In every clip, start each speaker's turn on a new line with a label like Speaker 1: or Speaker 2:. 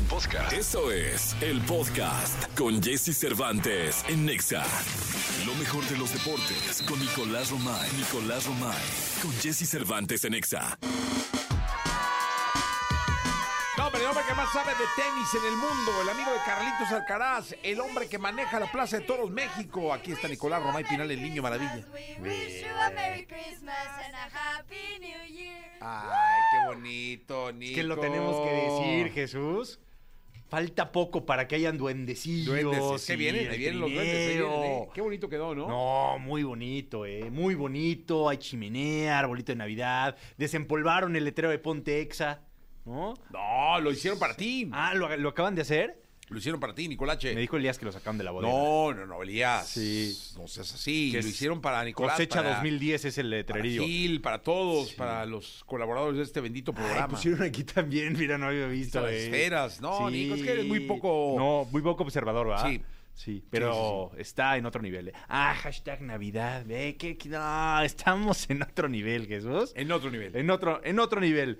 Speaker 1: Podcast. Eso es el podcast con Jesse Cervantes en Nexa. Lo mejor de los deportes con Nicolás Romay. Nicolás Romay. Con Jesse Cervantes en Nexa.
Speaker 2: El hombre que más sabe de tenis en el mundo, el amigo de Carlitos Alcaraz, el hombre que maneja la Plaza de Toros México. Aquí está Nicolás Romay Pinal, el niño maravilla. Ay, qué bonito, Nico.
Speaker 3: Es que lo tenemos que decir, Jesús. Falta poco para que hayan duendecillos.
Speaker 2: Duendes, que vienen,
Speaker 3: el
Speaker 2: ahí vienen los duendes. ahí vienen,
Speaker 3: trineo.
Speaker 2: ¿eh? Qué bonito quedó, ¿no?
Speaker 3: No, muy bonito, eh. Muy bonito. Hay chimenea, arbolito de Navidad. Desempolvaron el letrero de Ponte Exa, ¿no?
Speaker 2: No, lo hicieron para ti.
Speaker 3: Ah, ¿lo, lo acaban de hacer?
Speaker 2: Lo hicieron para ti, Nicolache.
Speaker 3: Me dijo Elías que lo sacaron de la bodega.
Speaker 2: No, no, no, Elías.
Speaker 3: Sí.
Speaker 2: No seas así.
Speaker 3: Que
Speaker 2: lo hicieron para Nicolás.
Speaker 3: Cosecha
Speaker 2: para-
Speaker 3: 2010 es el
Speaker 2: Para
Speaker 3: letrerillo.
Speaker 2: Gil, para todos, para los colaboradores de este bendito
Speaker 3: Ay,
Speaker 2: programa.
Speaker 3: pusieron aquí también, mira, no había visto.
Speaker 2: Las
Speaker 3: eh.
Speaker 2: esferas. No, Nico, es que eres muy poco-
Speaker 3: No, muy poco observador, ¿verdad?
Speaker 2: Sí.
Speaker 3: Sí, pero está en otro nivel. eh. Ah, hashtag Navidad, ve que que- no, estamos en otro nivel, Jesús.
Speaker 2: En otro nivel.
Speaker 3: En otro, en otro nivel.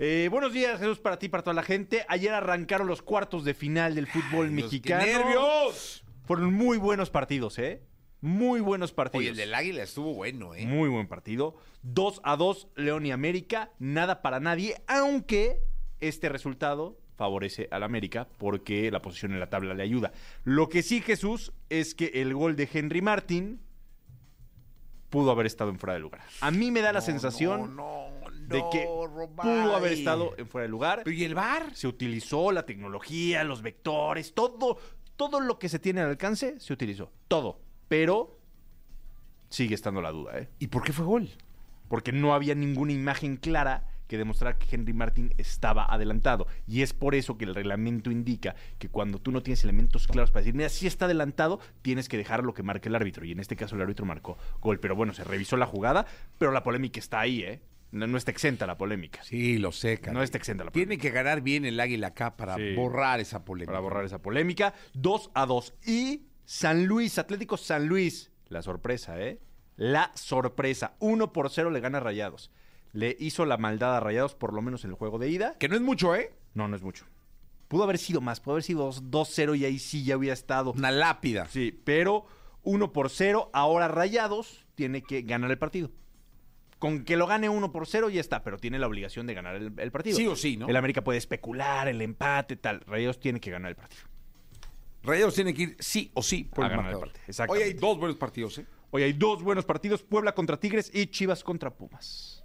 Speaker 3: Eh, buenos días, Jesús, para ti, para toda la gente. Ayer arrancaron los cuartos de final del fútbol mexicano.
Speaker 2: ¡Qué nervios!
Speaker 3: Fueron muy buenos partidos, ¿eh? Muy buenos partidos.
Speaker 2: Oye, el del Águila estuvo bueno, ¿eh?
Speaker 3: Muy buen partido. 2 a 2, León y América. Nada para nadie, aunque este resultado favorece al América porque la posición en la tabla le ayuda. Lo que sí, Jesús, es que el gol de Henry Martin pudo haber estado en fuera de lugar. A mí me da la sensación
Speaker 2: no, no,
Speaker 3: de que
Speaker 2: Romay.
Speaker 3: pudo haber estado en fuera de lugar.
Speaker 2: ¿Pero y el bar?
Speaker 3: Se utilizó la tecnología, los vectores, todo, todo lo que se tiene al alcance se utilizó. Todo. Pero sigue estando la duda, ¿eh?
Speaker 2: ¿Y por qué fue gol?
Speaker 3: porque no había ninguna imagen clara que demostrara que Henry Martin estaba adelantado. Y es por eso que el reglamento indica que cuando tú no tienes elementos claros para decir, mira, si está adelantado, tienes que dejar lo que marque el árbitro. Y en este caso el árbitro marcó gol. Pero bueno, se revisó la jugada, pero la polémica está ahí, ¿eh? No, no está exenta la polémica.
Speaker 2: Sí, lo sé, caray.
Speaker 3: No está exenta la
Speaker 2: Tiene
Speaker 3: polémica.
Speaker 2: que ganar bien el Águila acá para
Speaker 3: Sí.
Speaker 2: borrar esa polémica.
Speaker 3: Para borrar esa polémica. 2 a 2. Y San Luis, Atlético San Luis. La sorpresa, ¿eh? La sorpresa. 1 por 0 le gana Rayados. Le hizo la maldad a Rayados, por lo menos en el juego de ida.
Speaker 2: Que no es mucho, ¿eh?
Speaker 3: No, no es mucho. Pudo haber sido más, pudo haber sido dos- 2-0 y ahí sí ya hubiera estado.
Speaker 2: Una lápida.
Speaker 3: Sí, pero 1 por 0, ahora Rayados tiene que ganar el partido. Con que lo gane 1 por 0 ya está, pero tiene la obligación de ganar el, el partido.
Speaker 2: Sí o sí, ¿no?
Speaker 3: El América puede especular, el empate, tal. Rayados tiene que ganar el partido.
Speaker 2: Rayados tiene que ir sí o sí por
Speaker 3: A
Speaker 2: el
Speaker 3: ganar el partido, exactamente.
Speaker 2: Hoy hay dos buenos partidos, ¿eh?
Speaker 3: Hoy hay dos buenos partidos, Puebla contra Tigres y Chivas contra Pumas.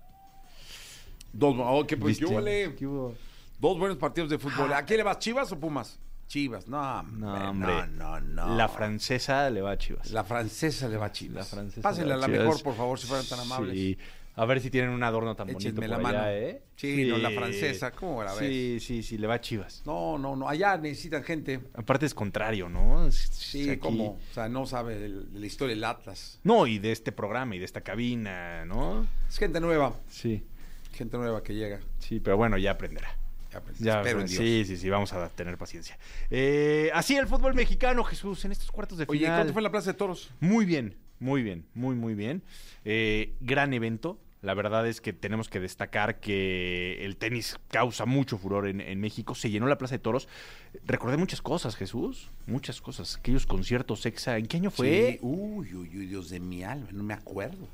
Speaker 2: Dos, oh, ¿qué, pues. Dos buenos partidos de fútbol. ¿A quién le vas, Chivas o Pumas? Chivas, no,
Speaker 3: No,
Speaker 2: hombre, no, no, no.
Speaker 3: La francesa le va a Chivas.
Speaker 2: La francesa le va a Chivas.
Speaker 3: La francesa
Speaker 2: Pásenle a
Speaker 3: le
Speaker 2: la
Speaker 3: va a Chivas.
Speaker 2: mejor, por favor, si fueran tan amables.
Speaker 3: Sí. A ver si tienen un adorno tan bonito
Speaker 2: la
Speaker 3: por
Speaker 2: mano.
Speaker 3: allá, ¿eh?
Speaker 2: Sí, no, la francesa, ¿cómo la ves?
Speaker 3: Sí, sí, sí, le va a Chivas.
Speaker 2: No, no, no. Allá necesitan gente.
Speaker 3: Aparte es contrario, ¿no? Es-
Speaker 2: Sí,
Speaker 3: aquí-
Speaker 2: como, o sea, no sabe de la historia del Atlas.
Speaker 3: No, y de este programa y de esta cabina, ¿no?
Speaker 2: Es gente nueva,
Speaker 3: Sí,
Speaker 2: gente nueva que llega.
Speaker 3: sí, pero bueno, ya aprenderá.
Speaker 2: Ya, pues,
Speaker 3: Ya, sí, sí, sí, vamos a tener paciencia. Eh, así el fútbol mexicano, Jesús, en estos cuartos de
Speaker 2: Oye,
Speaker 3: final.
Speaker 2: ¿cuánto fue en la Plaza de Toros?
Speaker 3: Muy bien, muy bien, muy, muy bien. Eh, gran evento. La verdad es que tenemos que destacar que el tenis causa mucho furor en, en México. Se llenó la Plaza de Toros. Recordé muchas cosas, Jesús. Muchas cosas. Aquellos conciertos exa. ¿En qué año fue?
Speaker 2: Sí. Uy, uy, uy, Dios de mi alma, no me acuerdo.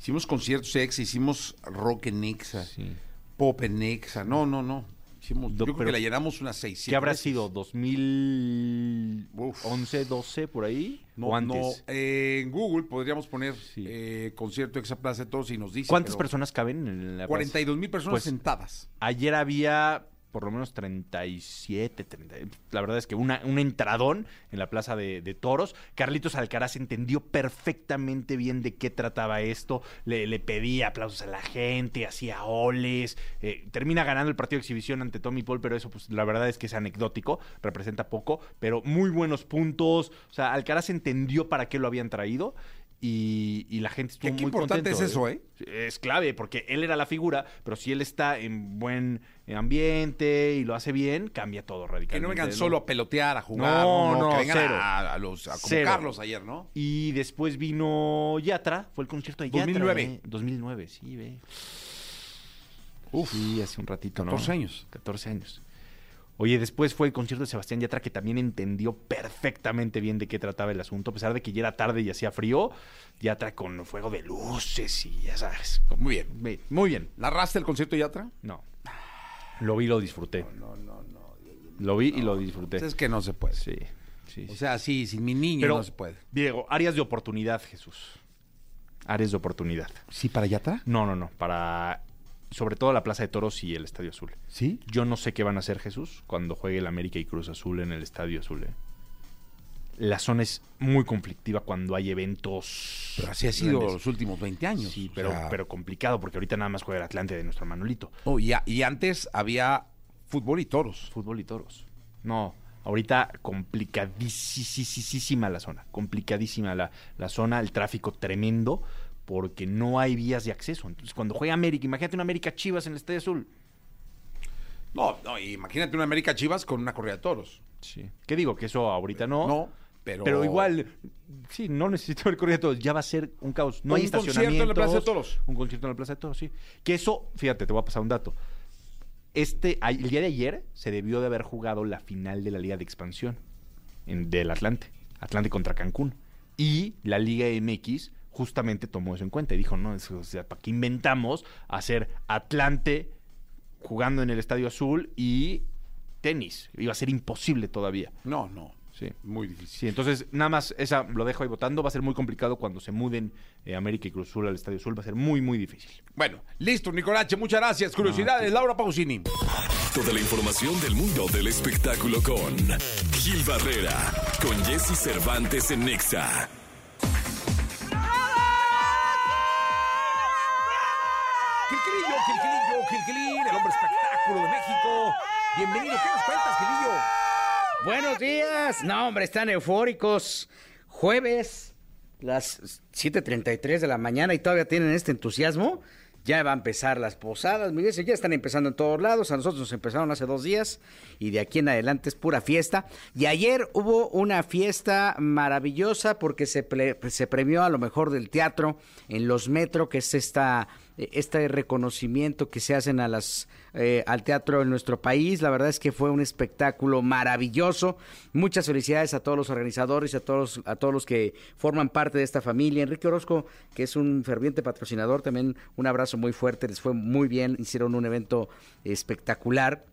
Speaker 2: Hicimos conciertos ex, hicimos rock en Nexa,
Speaker 3: Sí.
Speaker 2: pop en Nexa. No, no, no. Hicimos,
Speaker 3: Do-
Speaker 2: yo creo que la llenamos unas seis,
Speaker 3: ¿Qué
Speaker 2: siete
Speaker 3: habrá
Speaker 2: veces.
Speaker 3: sido? ¿2011, 12 por ahí?
Speaker 2: No,
Speaker 3: ¿O
Speaker 2: no,
Speaker 3: antes?
Speaker 2: eh, en Google podríamos poner
Speaker 3: Sí.
Speaker 2: eh, concierto exa Plaza de Toros y nos dice.
Speaker 3: ¿Cuántas
Speaker 2: pero
Speaker 3: personas caben en la plaza?
Speaker 2: 42 mil personas
Speaker 3: Pues,
Speaker 2: sentadas.
Speaker 3: Ayer había por lo menos 37, 30. La verdad es que una, un entradón en la plaza de, de toros. Carlitos Alcaraz entendió perfectamente bien de qué trataba esto. Le, le pedía aplausos a la gente, hacía oles. eh, termina ganando el partido de exhibición ante Tommy Paul, pero eso, pues la verdad es que es anecdótico, representa poco. Pero muy buenos puntos. O sea, Alcaraz entendió para qué lo habían traído. Y, y la gente estuvo
Speaker 2: qué
Speaker 3: muy
Speaker 2: importante
Speaker 3: contento,
Speaker 2: es eso, ¿eh?
Speaker 3: Es clave, porque él era la figura, pero si él está en buen ambiente y lo hace bien, cambia todo radicalmente.
Speaker 2: Que no vengan
Speaker 3: ¿no?
Speaker 2: solo a pelotear, a jugar.
Speaker 3: No, no,
Speaker 2: que vengan
Speaker 3: cero.
Speaker 2: a, a los, a convocarlos ayer, ¿no?
Speaker 3: Y después vino Yatra, fue el concierto de Yatra.
Speaker 2: 2009.
Speaker 3: ¿eh? 2009, sí, ve. Sí, hace un ratito, ¿no?
Speaker 2: 14 años.
Speaker 3: 14 años. Oye, después fue el concierto de Sebastián Yatra que también entendió perfectamente bien de qué trataba el asunto, a pesar de que ya era tarde y hacía frío, Yatra con fuego de luces y ya sabes.
Speaker 2: Muy bien.
Speaker 3: Muy bien.
Speaker 2: ¿Narraste el concierto de Yatra?
Speaker 3: No. Lo vi y lo disfruté.
Speaker 2: No, no, no.
Speaker 3: Lo vi y lo disfruté.
Speaker 2: Es que no se puede.
Speaker 3: Sí, sí.
Speaker 2: O sea, sí, sin mi niño
Speaker 3: Pero,
Speaker 2: no se puede.
Speaker 3: Diego, áreas de oportunidad, Jesús. Áreas de oportunidad.
Speaker 2: ¿Sí para Yatra?
Speaker 3: No, no, no. Para. Sobre todo la Plaza de Toros y el Estadio Azul.
Speaker 2: ¿Sí?
Speaker 3: Yo no sé qué van a hacer Jesús cuando juegue el América y Cruz Azul en el Estadio Azul. ¿eh? La zona es muy conflictiva cuando hay eventos.
Speaker 2: Pero así ha sido
Speaker 3: grandes.
Speaker 2: los últimos 20 años.
Speaker 3: Sí,
Speaker 2: O
Speaker 3: pero,
Speaker 2: sea,
Speaker 3: pero complicado porque ahorita nada más juega el Atlante de nuestro Manolito.
Speaker 2: oh, y, a- y antes había fútbol y toros.
Speaker 3: Fútbol y toros. No, ahorita complicadísima la zona. Complicadísima la, la zona, el tráfico tremendo porque no hay vías de acceso. Entonces, cuando juega América, imagínate una América Chivas en el Estadio Azul.
Speaker 2: No, no, imagínate una América Chivas con una corrida de toros.
Speaker 3: Sí. ¿Qué digo? Que eso ahorita no.
Speaker 2: No, pero...
Speaker 3: Pero igual, sí, no necesito el corrido de toros. Ya va a ser un caos. No
Speaker 2: Un
Speaker 3: hay
Speaker 2: concierto
Speaker 3: estacionamiento.
Speaker 2: en la Plaza de Toros.
Speaker 3: Un concierto en la Plaza de Toros, sí. Que eso, fíjate, te voy a pasar un dato. Este, el día de ayer se debió de haber jugado la final de la Liga de Expansión en- del Atlante. Atlante contra Cancún. Y la Liga MX justamente tomó eso en cuenta y dijo, no, es- o sea, ¿para qué inventamos hacer Atlante jugando en el Estadio Azul y tenis? Iba a ser imposible todavía.
Speaker 2: No, no.
Speaker 3: Sí.
Speaker 2: Muy difícil.
Speaker 3: Sí, entonces nada más esa lo dejo ahí votando. Va a ser muy complicado cuando se muden eh, América y Cruz Azul al Estadio Azul. Va a ser muy, muy difícil.
Speaker 2: Bueno, listo, Nicolache, muchas gracias. Curiosidades, Laura Pausini.
Speaker 1: Toda la información del mundo del espectáculo con Gil Barrera, con Jesse Cervantes en Nexa.
Speaker 2: Gilquilillo, Gilquilillo, Gilquilín, el hombre espectáculo de México. Bienvenido, ¿qué nos cuentas, Gilillo?
Speaker 4: Buenos días. No, hombre, están eufóricos. Jueves, las 7.33 de la mañana y todavía tienen este entusiasmo. Ya va a empezar las posadas, Miguel, ya están empezando en todos lados. A nosotros nos empezaron hace dos días y de aquí en adelante es pura fiesta. Y ayer hubo una fiesta maravillosa porque se, se premió a lo mejor del teatro en los Metro, que es esta este reconocimiento que se hacen a las eh, al teatro en nuestro país. La verdad es que fue un espectáculo maravilloso. Muchas felicidades a todos los organizadores, a todos a todos los que forman parte de esta familia. Enrique Orozco, que es un ferviente patrocinador, también un abrazo muy fuerte. Les fue muy bien, hicieron un evento espectacular.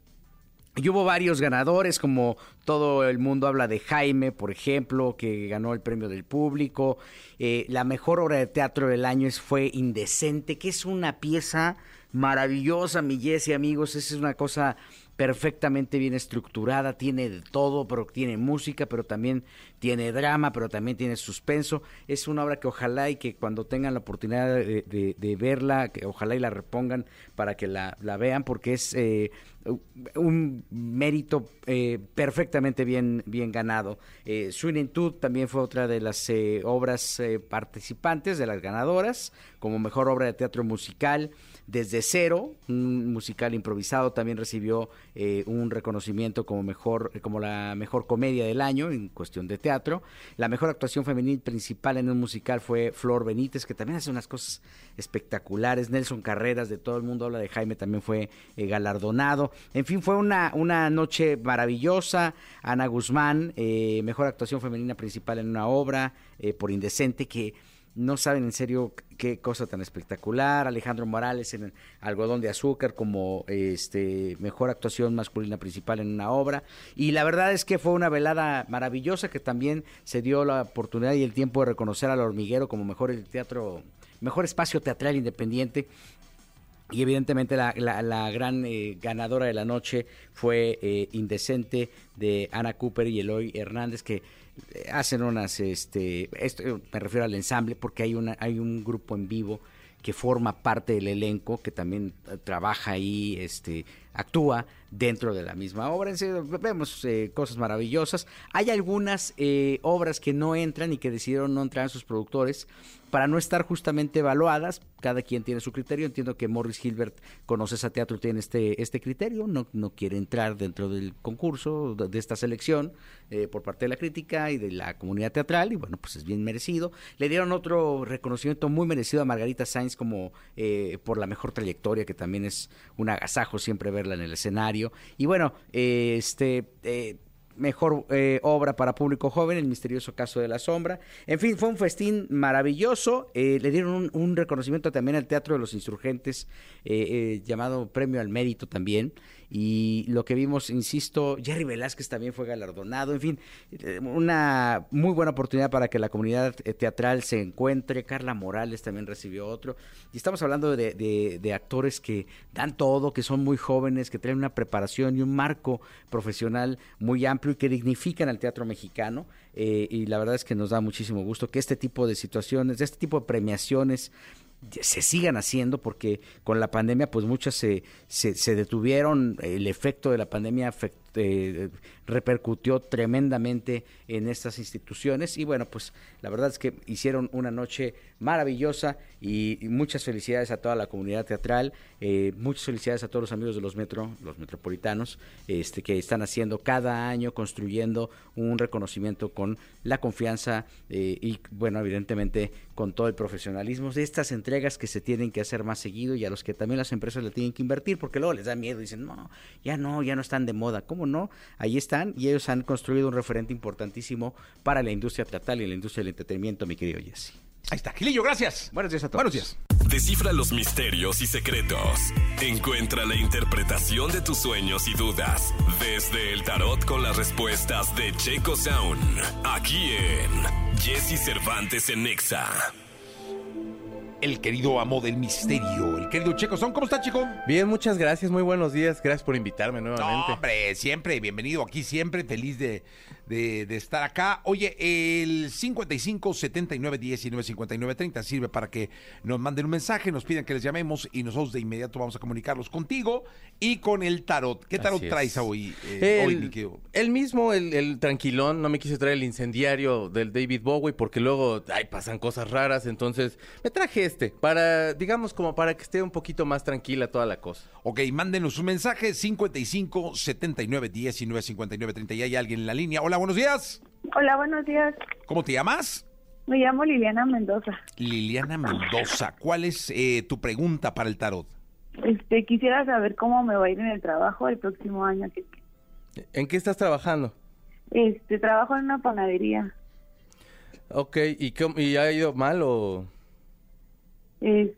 Speaker 4: Y hubo varios ganadores, como todo el mundo habla de Jaime, por ejemplo, que ganó el premio del público. Eh, la mejor obra de teatro del año fue Indecente, que es una pieza maravillosa, mi Jessy, amigos. Esa es una cosa perfectamente bien estructurada, tiene de todo, pero tiene música, pero también tiene drama, pero también tiene suspenso. Es una obra que ojalá y que cuando tengan la oportunidad de, verla, que ojalá y la repongan para que la, vean, porque es eh, un mérito eh, perfectamente bien, bien ganado. Eh, Swinentud también fue otra de las eh, obras eh, participantes, de las ganadoras, como mejor obra de teatro musical. Desde cero, un musical improvisado también recibió eh, un reconocimiento como mejor, como la mejor comedia del año en cuestión de teatro. La mejor actuación femenil principal en un musical fue Flor Benítez, que también hace unas cosas espectaculares. Nelson Carreras, de todo el mundo habla de Jaime, también fue eh, galardonado. En fin, fue una, una noche maravillosa. Ana Guzmán, eh, mejor actuación femenina principal en una obra eh, por Indecente, que no saben en serio qué cosa tan espectacular. Alejandro Morales en Algodón de Azúcar como este mejor actuación masculina principal en una obra. Y la verdad es que fue una velada maravillosa que también se dio la oportunidad y el tiempo de reconocer al hormiguero como mejor el teatro, mejor espacio teatral independiente. Y evidentemente la, la- gran eh, ganadora de la noche fue eh, Indecente de Ana Cooper y Eloy Hernández, que hacen unas, este, esto, me refiero al ensamble, porque hay, una, hay un grupo en vivo que forma parte del elenco, que también trabaja ahí, este, actúa dentro de la misma obra. Vemos eh, cosas maravillosas. Hay algunas eh, obras que no entran y que decidieron no entrar en sus productores para no estar justamente evaluadas. Cada quien tiene su criterio. Entiendo que Morris Hilbert conoce ese teatro, tiene este, este criterio, no, no quiere entrar dentro del concurso, de, esta selección, eh, por parte de la crítica y de la comunidad teatral, y bueno, pues es bien merecido. Le dieron otro reconocimiento muy merecido a Margarita Sainz como por la mejor trayectoria, que también es un agasajo siempre verla en el escenario. Y bueno, eh, este... eh, Mejor eh, obra para público joven, El misterioso caso de la sombra. En fin, fue un festín maravilloso. Eh, le dieron un, un reconocimiento también al Teatro de los Insurgentes, eh, eh, llamado Premio al Mérito también. Y lo que vimos, insisto, Jerry Velázquez también fue galardonado. En fin, eh, una muy buena oportunidad para que la comunidad eh, teatral se encuentre. Carla Morales también recibió otro. Y estamos hablando de, de- de actores que dan todo, que son muy jóvenes, que traen una preparación y un marco profesional muy amplio y que dignifican al teatro mexicano. Eh, y la verdad es que nos da muchísimo gusto que este tipo de situaciones, este tipo de premiaciones, se sigan haciendo porque con la pandemia pues muchas se, se, se detuvieron, el efecto de la pandemia afect- eh, repercutió tremendamente en estas instituciones. Y bueno pues la verdad es que hicieron una noche maravillosa y, muchas felicidades a toda la comunidad teatral, eh, muchas felicidades a todos los amigos de los metro, los metropolitanos, este que están haciendo cada año construyendo un reconocimiento con la confianza eh, y bueno evidentemente con todo el profesionalismo de estas entregas que se tienen que hacer más seguido y a los que también las empresas le tienen que invertir porque luego les da miedo dicen no ya no ya no están de moda cómo no ahí están y ellos han construido un referente importantísimo para la industria teatral y la industria del entretenimiento mi querido Jesse
Speaker 2: Ahí está. Gilillo, gracias.
Speaker 4: buenos días a todos
Speaker 2: Buenos días.
Speaker 1: Descifra los misterios y secretos. Encuentra la interpretación de tus sueños y dudas desde el tarot con las respuestas de Checo Sound. Aquí en Jesse Cervantes en Nexa.
Speaker 2: El querido amo del misterio, el querido Checo Son. ¿Cómo está, chico?
Speaker 5: Bien, muchas gracias, muy buenos días. Gracias por invitarme
Speaker 2: No,
Speaker 5: nuevamente.
Speaker 2: hombre, siempre, bienvenido aquí, siempre feliz de, de- de estar acá. Oye, el 55 79 19 59 30 sirve para que nos manden un mensaje, nos pidan que les llamemos y nosotros de inmediato vamos a comunicarlos contigo y con el tarot. ¿Qué tarot traes hoy, eh,
Speaker 5: el,
Speaker 2: hoy, mi querido?
Speaker 5: el mismo, el, el tranquilón, no me quise traer el incendiario del David Bowie porque luego ay, pasan cosas raras, entonces me traje este para, digamos, como para que esté un poquito más tranquila toda la cosa.
Speaker 2: Ok, mándenos un mensaje 55 79 19 59 30 y hay alguien en la línea. Hola, buenos días.
Speaker 6: Hola, buenos días.
Speaker 2: ¿Cómo te llamas?
Speaker 6: Me llamo Liliana Mendoza.
Speaker 2: Liliana Mendoza. ¿Cuál es eh, tu pregunta para el tarot?
Speaker 6: Este, quisiera saber cómo me va a ir en el trabajo el próximo año. que-
Speaker 5: ¿En qué estás trabajando?
Speaker 6: Este, trabajo en una panadería.
Speaker 5: Ok, ¿y, cómo- y ha ido mal o...?
Speaker 6: Este,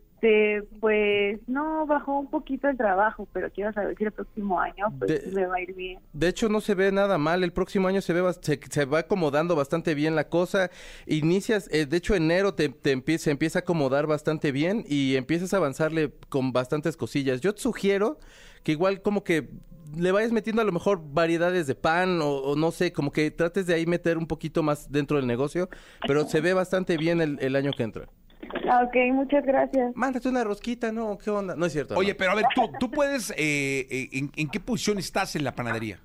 Speaker 6: pues no bajó un poquito el trabajo, pero quiero saber si el próximo año pues
Speaker 5: De-
Speaker 6: me va a ir bien.
Speaker 5: De hecho, no se ve nada mal. El próximo año se ve se, se va acomodando bastante bien la cosa. Inicias, eh, de hecho, enero te, te empieza, se empieza a acomodar bastante bien y empiezas a avanzarle con bastantes cosillas. Yo te sugiero que igual como que le vayas metiendo a lo mejor variedades de pan o, o no sé, como que trates de ahí meter un poquito más dentro del negocio, pero se ve bastante bien el, el año que entra.
Speaker 6: Ah, Ok, muchas gracias.
Speaker 5: Mándate una rosquita, ¿no? ¿Qué onda? No es cierto.
Speaker 2: Oye,
Speaker 5: no.
Speaker 2: pero a ver, tú, tú puedes, eh, eh, ¿en, en qué posición estás en la panadería?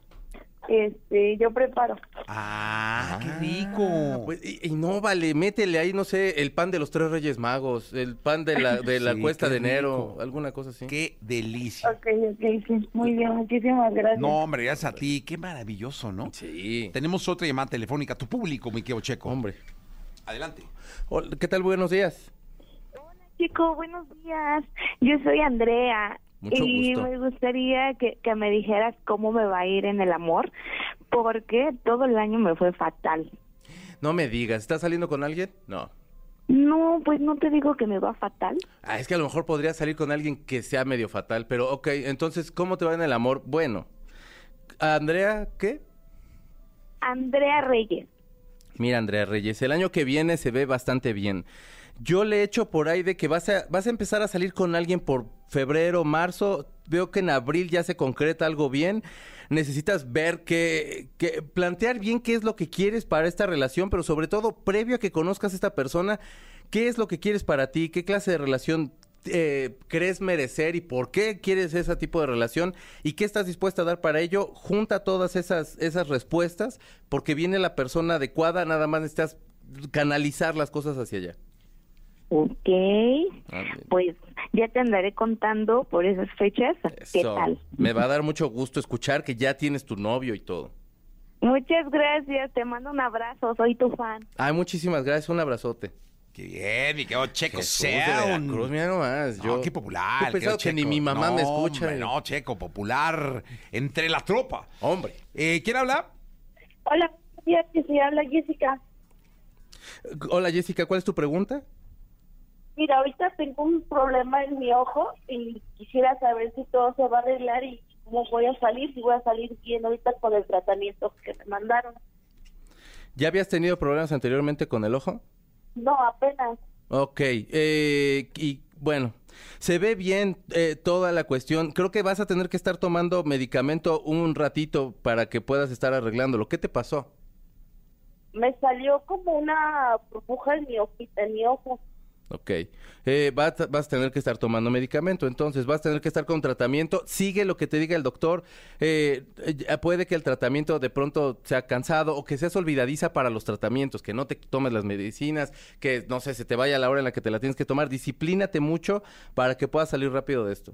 Speaker 6: Este, yo preparo.
Speaker 2: Ah, qué
Speaker 5: Ah,
Speaker 2: rico.
Speaker 5: pues, y, y no vale, métele ahí, no sé, el pan de los tres reyes magos, el pan de la, de la
Speaker 2: Sí,
Speaker 5: cuesta de enero,
Speaker 2: rico.
Speaker 5: alguna cosa así.
Speaker 2: Qué delicia.
Speaker 6: Ok, ok, sí. Muy bien, muchísimas gracias.
Speaker 2: No, hombre, gracias a ti. Qué maravilloso, ¿no?
Speaker 5: Sí.
Speaker 2: Tenemos otra llamada telefónica. Tu público, mi querido Checo.
Speaker 5: Hombre.
Speaker 2: Adelante.
Speaker 5: Hola, ¿Qué tal? Buenos días.
Speaker 6: Chico, buenos días. Yo soy Andrea.
Speaker 5: Mucho
Speaker 6: y
Speaker 5: gusto.
Speaker 6: me gustaría que, que me dijeras cómo me va a ir en el amor, porque todo el año me fue fatal.
Speaker 5: No me digas, ¿estás saliendo con alguien? No.
Speaker 6: No, pues no te digo que me va fatal.
Speaker 5: Ah, es que a lo mejor podría salir con alguien que sea medio fatal, pero ok, entonces, ¿cómo te va en el amor? Bueno, Andrea, ¿qué?
Speaker 6: Andrea Reyes.
Speaker 5: Mira, Andrea Reyes, el año que viene se ve bastante bien. Yo le echo por ahí de que vas a, vas a empezar a salir con alguien por febrero, marzo. Veo que en abril ya se concreta algo bien. Necesitas ver que, que plantear bien qué es lo que quieres para esta relación, pero sobre todo previo a que conozcas a esta persona, qué es lo que quieres para ti, qué clase de relación eh, crees merecer y por qué quieres ese tipo de relación y qué estás dispuesta a dar para ello. Junta todas esas, esas respuestas porque viene la persona adecuada, nada más necesitas canalizar las cosas hacia allá.
Speaker 6: Ok,
Speaker 5: Ándale.
Speaker 6: pues ya te andaré contando por esas fechas. ¿Qué tal?
Speaker 5: Me va a dar mucho gusto escuchar que ya tienes tu novio y todo.
Speaker 6: Muchas gracias, te mando un abrazo, soy tu fan.
Speaker 5: Ay, muchísimas gracias, un abrazote.
Speaker 2: Qué bien, mi querido Checo
Speaker 5: Jesús de
Speaker 2: Sound.
Speaker 5: Veracruz, mira nomás.
Speaker 2: No,
Speaker 5: Yo,
Speaker 2: qué popular.
Speaker 5: Yo pensaba
Speaker 2: querido
Speaker 5: que ni mi mamá
Speaker 2: No,
Speaker 5: me escucha.
Speaker 2: hombre, no, Checo, popular entre la tropa.
Speaker 5: Hombre.
Speaker 2: Eh, ¿Quién habla?
Speaker 7: Hola, se habla Jessica.
Speaker 5: Hola Jessica, ¿cuál es tu pregunta?
Speaker 7: Mira, ahorita tengo un problema en mi ojo y quisiera saber si todo se va a arreglar y cómo voy a salir, si voy a salir bien ahorita con el tratamiento que me mandaron.
Speaker 5: ¿Ya habías tenido problemas anteriormente con el ojo?
Speaker 7: No, apenas.
Speaker 5: Ok, eh, y bueno, se ve bien eh, toda la cuestión. Creo que vas a tener que estar tomando medicamento un ratito para que puedas estar arreglándolo. ¿Qué te pasó?
Speaker 7: Me salió como una burbuja en mi, en mi ojo.
Speaker 5: Ok, eh, vas, vas a tener que estar tomando medicamento, entonces vas a tener que estar con tratamiento. Sigue lo que te diga el doctor. Eh, eh, puede que el tratamiento de pronto sea cansado o que seas olvidadiza para los tratamientos, que no te tomes las medicinas, que no sé, se te vaya la hora en la que te la tienes que tomar. Disciplínate mucho para que puedas salir rápido de esto.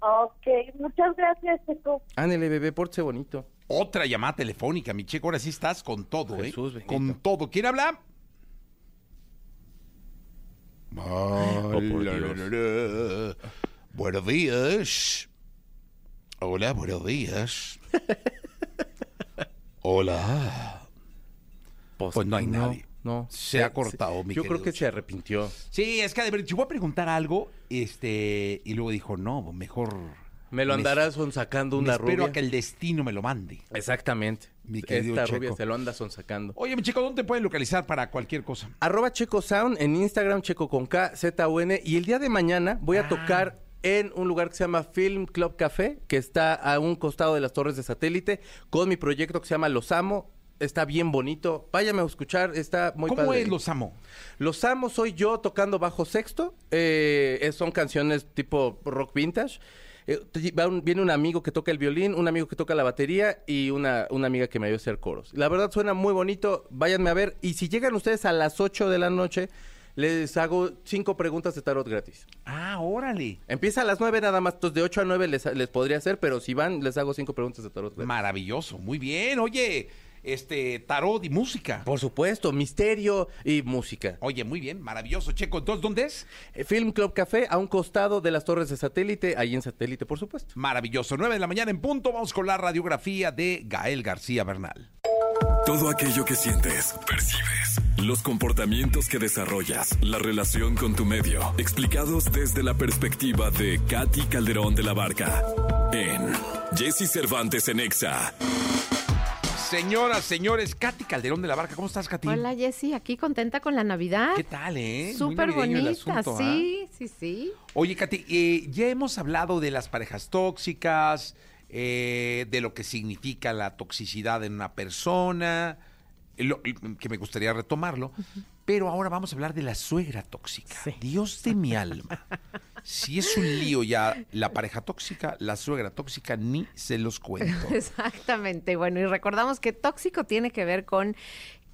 Speaker 7: Ok, muchas gracias, Checo.
Speaker 5: Ándale, bebé, pórtese bonito.
Speaker 2: Otra llamada telefónica, mi Checo. Ahora sí estás con todo,
Speaker 5: Jesús
Speaker 2: ¿eh?
Speaker 5: bendito.
Speaker 2: Con todo. ¿Quién habla?
Speaker 5: Oh.
Speaker 2: Buenos días. Hola, buenos días. Hola. Pues no hay nadie.
Speaker 5: No.
Speaker 2: Se ha cortado, mi
Speaker 5: Yo creo que se arrepintió.
Speaker 2: Sí, es que de ver, yo voy a preguntar algo, este, y luego dijo, no, mejor.
Speaker 5: Me lo andarás sacando una
Speaker 2: espero
Speaker 5: rubia.
Speaker 2: a que el destino me lo mande.
Speaker 5: Exactamente.
Speaker 2: Mi querido
Speaker 5: Esta
Speaker 2: Checo.
Speaker 5: rubia se lo anda sonsacando.
Speaker 2: Oye, mi chico, ¿dónde te pueden localizar para cualquier cosa?
Speaker 5: Arroba Checo Sound en Instagram, Checo con K, Z U N. Y el día de mañana voy a tocar en un lugar que se llama Film Club Café, que está a un costado de las torres de satélite, con mi proyecto que se llama Los Amo. Está bien bonito. Váyame a escuchar, está muy
Speaker 2: ¿Cómo
Speaker 5: padre.
Speaker 2: es Los Amo?
Speaker 5: Los Amo soy yo tocando bajo sexto. Eh, son canciones tipo rock vintage. Eh, un- viene un amigo que toca el violín, un amigo que toca la batería y una, una amiga que me ayuda a hacer coros. La verdad suena muy bonito. Váyanme a ver. Y si llegan ustedes a las 8 de la noche, les hago cinco preguntas de tarot gratis.
Speaker 2: Ah, órale.
Speaker 5: Empieza a las 9 nada más. Entonces de 8 a 9 les, les podría hacer, pero si van, les hago cinco preguntas de tarot gratis.
Speaker 2: Maravilloso, muy bien. Oye, este, tarot y música.
Speaker 5: Por supuesto, misterio y música.
Speaker 2: Oye, muy bien, maravilloso. Checo, entonces, ¿dónde es?
Speaker 5: Eh, Film Club Café, a un costado de las torres de satélite, ahí en satélite, por supuesto.
Speaker 2: Maravilloso. 9 de la mañana en punto. Vamos con la radiografía de Gael García Bernal.
Speaker 1: Todo aquello que sientes, percibes, los comportamientos que desarrollas, la relación con tu medio, explicados desde la perspectiva de Katy Calderón de la Barca en Jesse Cervantes en Exa.
Speaker 2: Señoras, señores, Katy Calderón de la Barca. ¿Cómo estás, Katy?
Speaker 8: Hola Jessy, aquí contenta con la Navidad.
Speaker 2: ¿Qué tal, eh?
Speaker 8: Súper bonita,
Speaker 2: asunto, ¿ah?
Speaker 8: sí, sí, sí.
Speaker 2: Oye, Katy, eh, ya hemos hablado de las parejas tóxicas, eh, de lo que significa la toxicidad en una persona, lo- que me gustaría retomarlo, pero ahora vamos a hablar de la suegra tóxica.
Speaker 8: Sí.
Speaker 2: Dios de mi alma. Si es un lío ya la pareja tóxica, la suegra tóxica, ni se los cuento.
Speaker 8: Exactamente. Bueno, y recordamos que tóxico tiene que ver con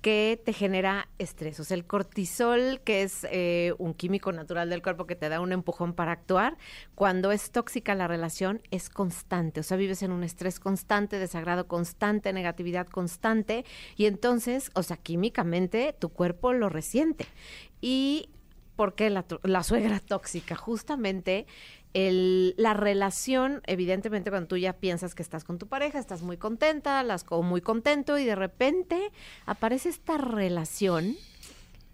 Speaker 8: que te genera estrés. O sea, el cortisol, que es eh, un químico natural del cuerpo que te da un empujón para actuar, cuando es tóxica la relación, es constante. O sea, vives en un estrés constante, desagrado constante, negatividad constante, y entonces, o sea, químicamente tu cuerpo lo resiente. Y ¿Por qué la, suegra tóxica? Justamente la relación, evidentemente cuando tú ya piensas que estás con tu pareja, estás muy contenta, las o muy contento y de repente aparece esta relación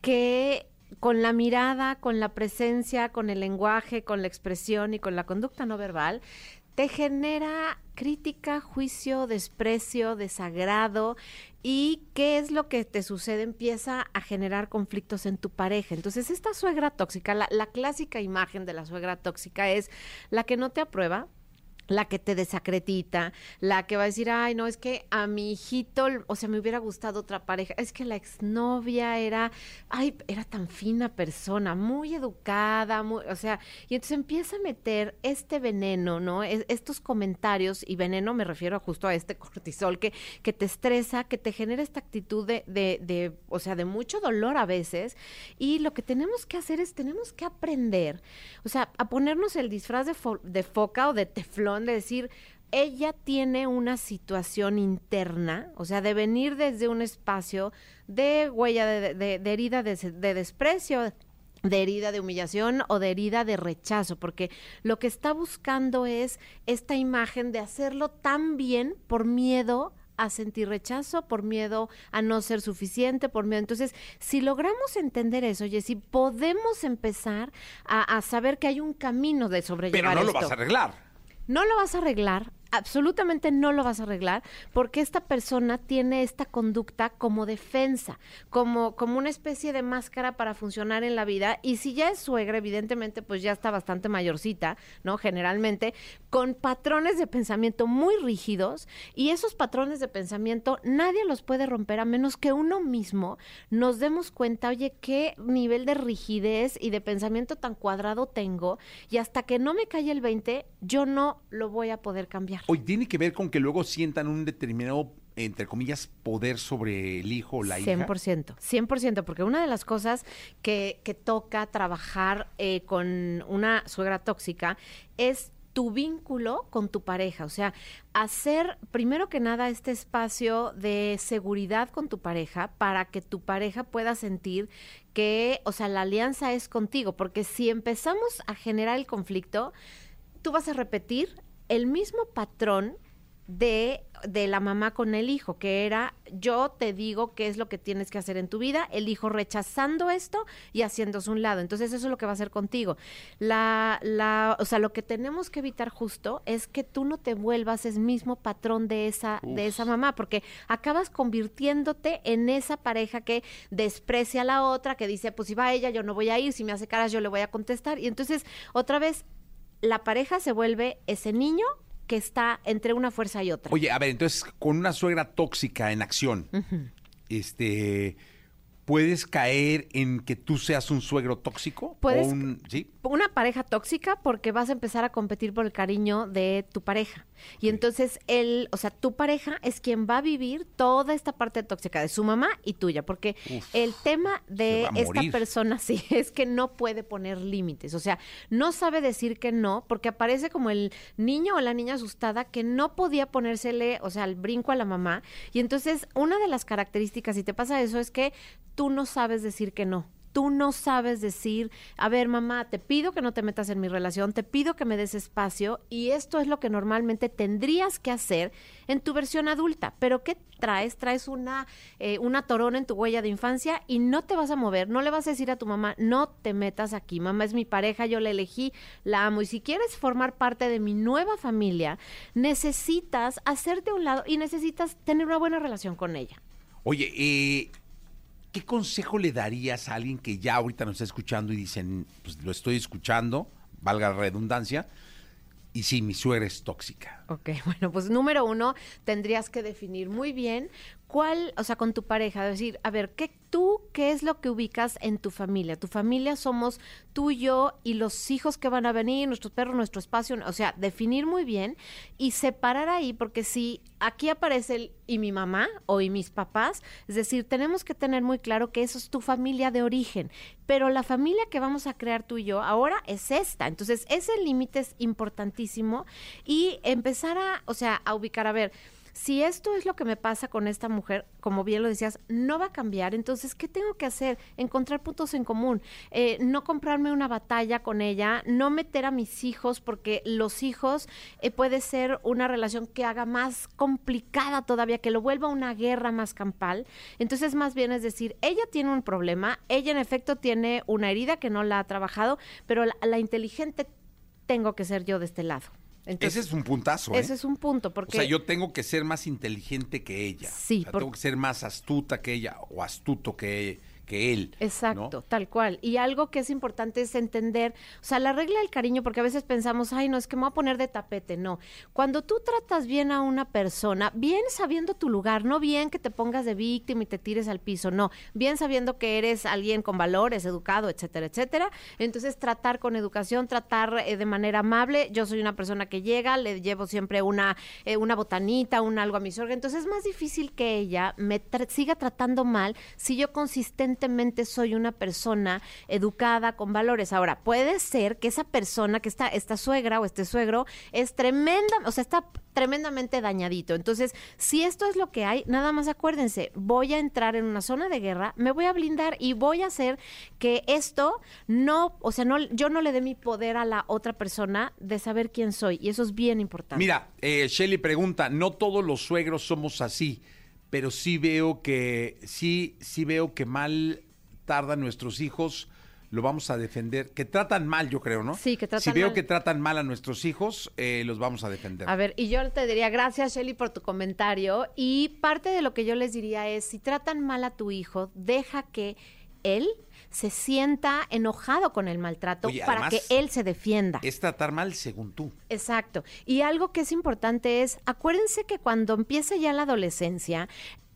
Speaker 8: que con la mirada, con la presencia, con el lenguaje, con la expresión y con la conducta no verbal, te genera crítica, juicio, desprecio, desagrado y qué es lo que te sucede empieza a generar conflictos en tu pareja. Entonces esta suegra tóxica, la, la clásica imagen de la suegra tóxica es la que no te aprueba, la que te desacredita, la que va a decir, ay, no, es que a mi hijito, o sea, me hubiera gustado otra pareja, es que la exnovia era, ay, era tan fina persona, muy educada, muy, o sea, y entonces empieza a meter este veneno, ¿no? Es- estos comentarios, y veneno me refiero justo a este cortisol que, que te estresa, que te genera esta actitud de, de, de, o sea, de mucho dolor a veces, y lo que tenemos que hacer es, tenemos que aprender, o sea, a ponernos el disfraz de, fo- de foca o de teflón, de decir, ella tiene una situación interna, o sea, de venir desde un espacio de huella de, de- de herida de, de desprecio, de herida de humillación o de herida de rechazo, porque lo que está buscando es esta imagen de hacerlo tan bien por miedo a sentir rechazo, por miedo a no ser suficiente, por miedo. Entonces, si logramos entender eso, Jessy, podemos empezar a, a saber que hay un camino de sobrellevar
Speaker 2: Pero no lo vas a arreglar.
Speaker 8: No lo vas a arreglar, absolutamente no lo vas a arreglar, porque esta persona tiene esta conducta como defensa, como, como una especie de máscara para funcionar en la vida. Y si ya es suegra, evidentemente, pues ya está bastante mayorcita, ¿no? Generalmente, con patrones de pensamiento muy rígidos, y esos patrones de pensamiento nadie los puede romper a menos que uno mismo nos demos cuenta, oye, qué nivel de rigidez y de pensamiento tan cuadrado tengo, y hasta que no me calle el 20, yo no lo voy a poder cambiar.
Speaker 2: Hoy tiene que ver con que luego sientan un determinado, entre comillas, poder sobre el hijo o la hija.
Speaker 8: 100%, 100%, porque una de las cosas que, que toca trabajar eh, con una suegra tóxica es tu vínculo con tu pareja, o sea, hacer primero que nada este espacio de seguridad con tu pareja para que tu pareja pueda sentir que, o sea, la alianza es contigo, porque si empezamos a generar el conflicto, tú vas a repetir el mismo patrón de, de la mamá con el hijo, que era yo te digo qué es lo que tienes que hacer en tu vida, el hijo rechazando esto y haciéndose un lado. Entonces eso es lo que va a hacer contigo. La, la, o sea, lo que tenemos que evitar justo es que tú no te vuelvas el mismo patrón de esa, de esa mamá, porque acabas convirtiéndote en esa pareja que desprecia a la otra, que dice, pues si va ella, yo no voy a ir, si me hace caras, yo le voy a contestar. Y entonces, otra vez, la pareja se vuelve ese niño que está entre una fuerza y otra.
Speaker 2: Oye, a ver, entonces, con una suegra tóxica en acción, este, ¿puedes caer en que tú seas un suegro tóxico?
Speaker 8: Puedes-
Speaker 2: O un- ¿Sí?
Speaker 8: Una pareja tóxica porque vas a empezar a competir por el cariño de tu pareja. Y entonces él, o sea, tu pareja es quien va a vivir toda esta parte tóxica de su mamá y tuya, porque el tema de esta persona sí es que no puede poner límites, o sea, no sabe decir que no, porque aparece como el niño o la niña asustada que no podía ponérsele, o sea, el brinco a la mamá. Y entonces, una de las características, si te pasa eso, es que tú no sabes decir que no. Tú no sabes decir, a ver, mamá, te pido que no te metas en mi relación, te pido que me des espacio y esto es lo que normalmente tendrías que hacer en tu versión adulta. Pero ¿qué traes? Traes una, eh, una torona en tu huella de infancia y no te vas a mover, no le vas a decir a tu mamá, no te metas aquí, mamá es mi pareja, yo la elegí, la amo y si quieres formar parte de mi nueva familia, necesitas hacerte un lado y necesitas tener una buena relación con ella.
Speaker 2: Oye, eh, ¿qué consejo le darías a alguien que ya ahorita nos está escuchando y dicen, pues lo estoy escuchando, valga la redundancia, y sí, mi suegra es tóxica?
Speaker 8: Ok, bueno, pues número uno, tendrías que definir muy bien cuál, o sea, con tu pareja, decir, a ver, ¿qué tú, qué es lo que ubicas en tu familia? Tu familia somos tú, yo y los hijos que van a venir, nuestros perros, nuestro espacio, o sea, definir muy bien y separar ahí, porque si aquí aparece el y mi mamá o y mis papás, es decir, tenemos que tener muy claro que eso es tu familia de origen, pero la familia que vamos a crear tú y yo ahora es esta, entonces ese límite es importantísimo y empezar a, o sea, a ubicar, a ver, si esto es lo que me pasa con esta mujer, como bien lo decías, no va a cambiar, entonces, ¿qué tengo que hacer? Encontrar puntos en común, eh, no comprarme una batalla con ella, no meter a mis hijos, porque los hijos eh, puede ser una relación que haga más complicada todavía, que lo vuelva una guerra más campal. Entonces, más bien es decir, ella tiene un problema, ella en efecto tiene una herida que no la ha trabajado, pero la inteligente tengo que ser yo de este lado. Entonces,
Speaker 2: Ese es un puntazo, ¿eh?
Speaker 8: ese es un punto, porque...
Speaker 2: O sea, yo tengo que ser más inteligente que ella.
Speaker 8: Sí,
Speaker 2: O sea,
Speaker 8: por-
Speaker 2: tengo que ser más astuta que ella o astuto que, que él.
Speaker 8: Exacto, tal cual. Y algo que es importante es entender, o sea, la regla del cariño, porque a veces pensamos, ay, no, es que me voy a poner de tapete. No. Cuando tú tratas bien a una persona, bien sabiendo tu lugar, no bien que te pongas de víctima y te tires al piso, no. Bien sabiendo que eres alguien con valores, educado, etcétera, etcétera. Entonces, tratar con educación, tratar eh, de manera amable. Yo soy una persona que llega, le llevo siempre una, eh, una botanita, un algo a mi suegra. Entonces, es más difícil que ella me tra- siga tratando mal si yo consistentemente evidentemente soy una persona educada, con valores. Ahora, puede ser que esa persona, que está, esta suegra o este suegro, es tremenda, o sea, está tremendamente dañadito. Entonces, si esto es lo que hay, nada más acuérdense, voy a entrar en una zona de guerra, me voy a blindar y voy a hacer que esto no, o sea, no, yo no le dé mi poder a la otra persona de saber quién soy. Y eso es bien importante.
Speaker 2: Mira, eh, Shelly pregunta, no todos los suegros somos así, pero sí veo que, sí, sí veo que mal tardan nuestros hijos, lo vamos a defender. Que tratan mal, yo creo, ¿no?
Speaker 8: Sí, que tratan
Speaker 2: Si veo
Speaker 8: mal.
Speaker 2: que tratan mal a nuestros hijos, eh, los vamos a defender.
Speaker 8: A ver, y yo te diría gracias, Shelly, por tu comentario. Y parte de lo que yo les diría es, si tratan mal a tu hijo, deja que él se sienta enojado con el maltrato
Speaker 2: Oye,
Speaker 8: para
Speaker 2: además,
Speaker 8: que él se defienda.
Speaker 2: Es tratar mal según tú.
Speaker 8: Exacto. Y algo que es importante es, acuérdense que cuando empiece ya la adolescencia,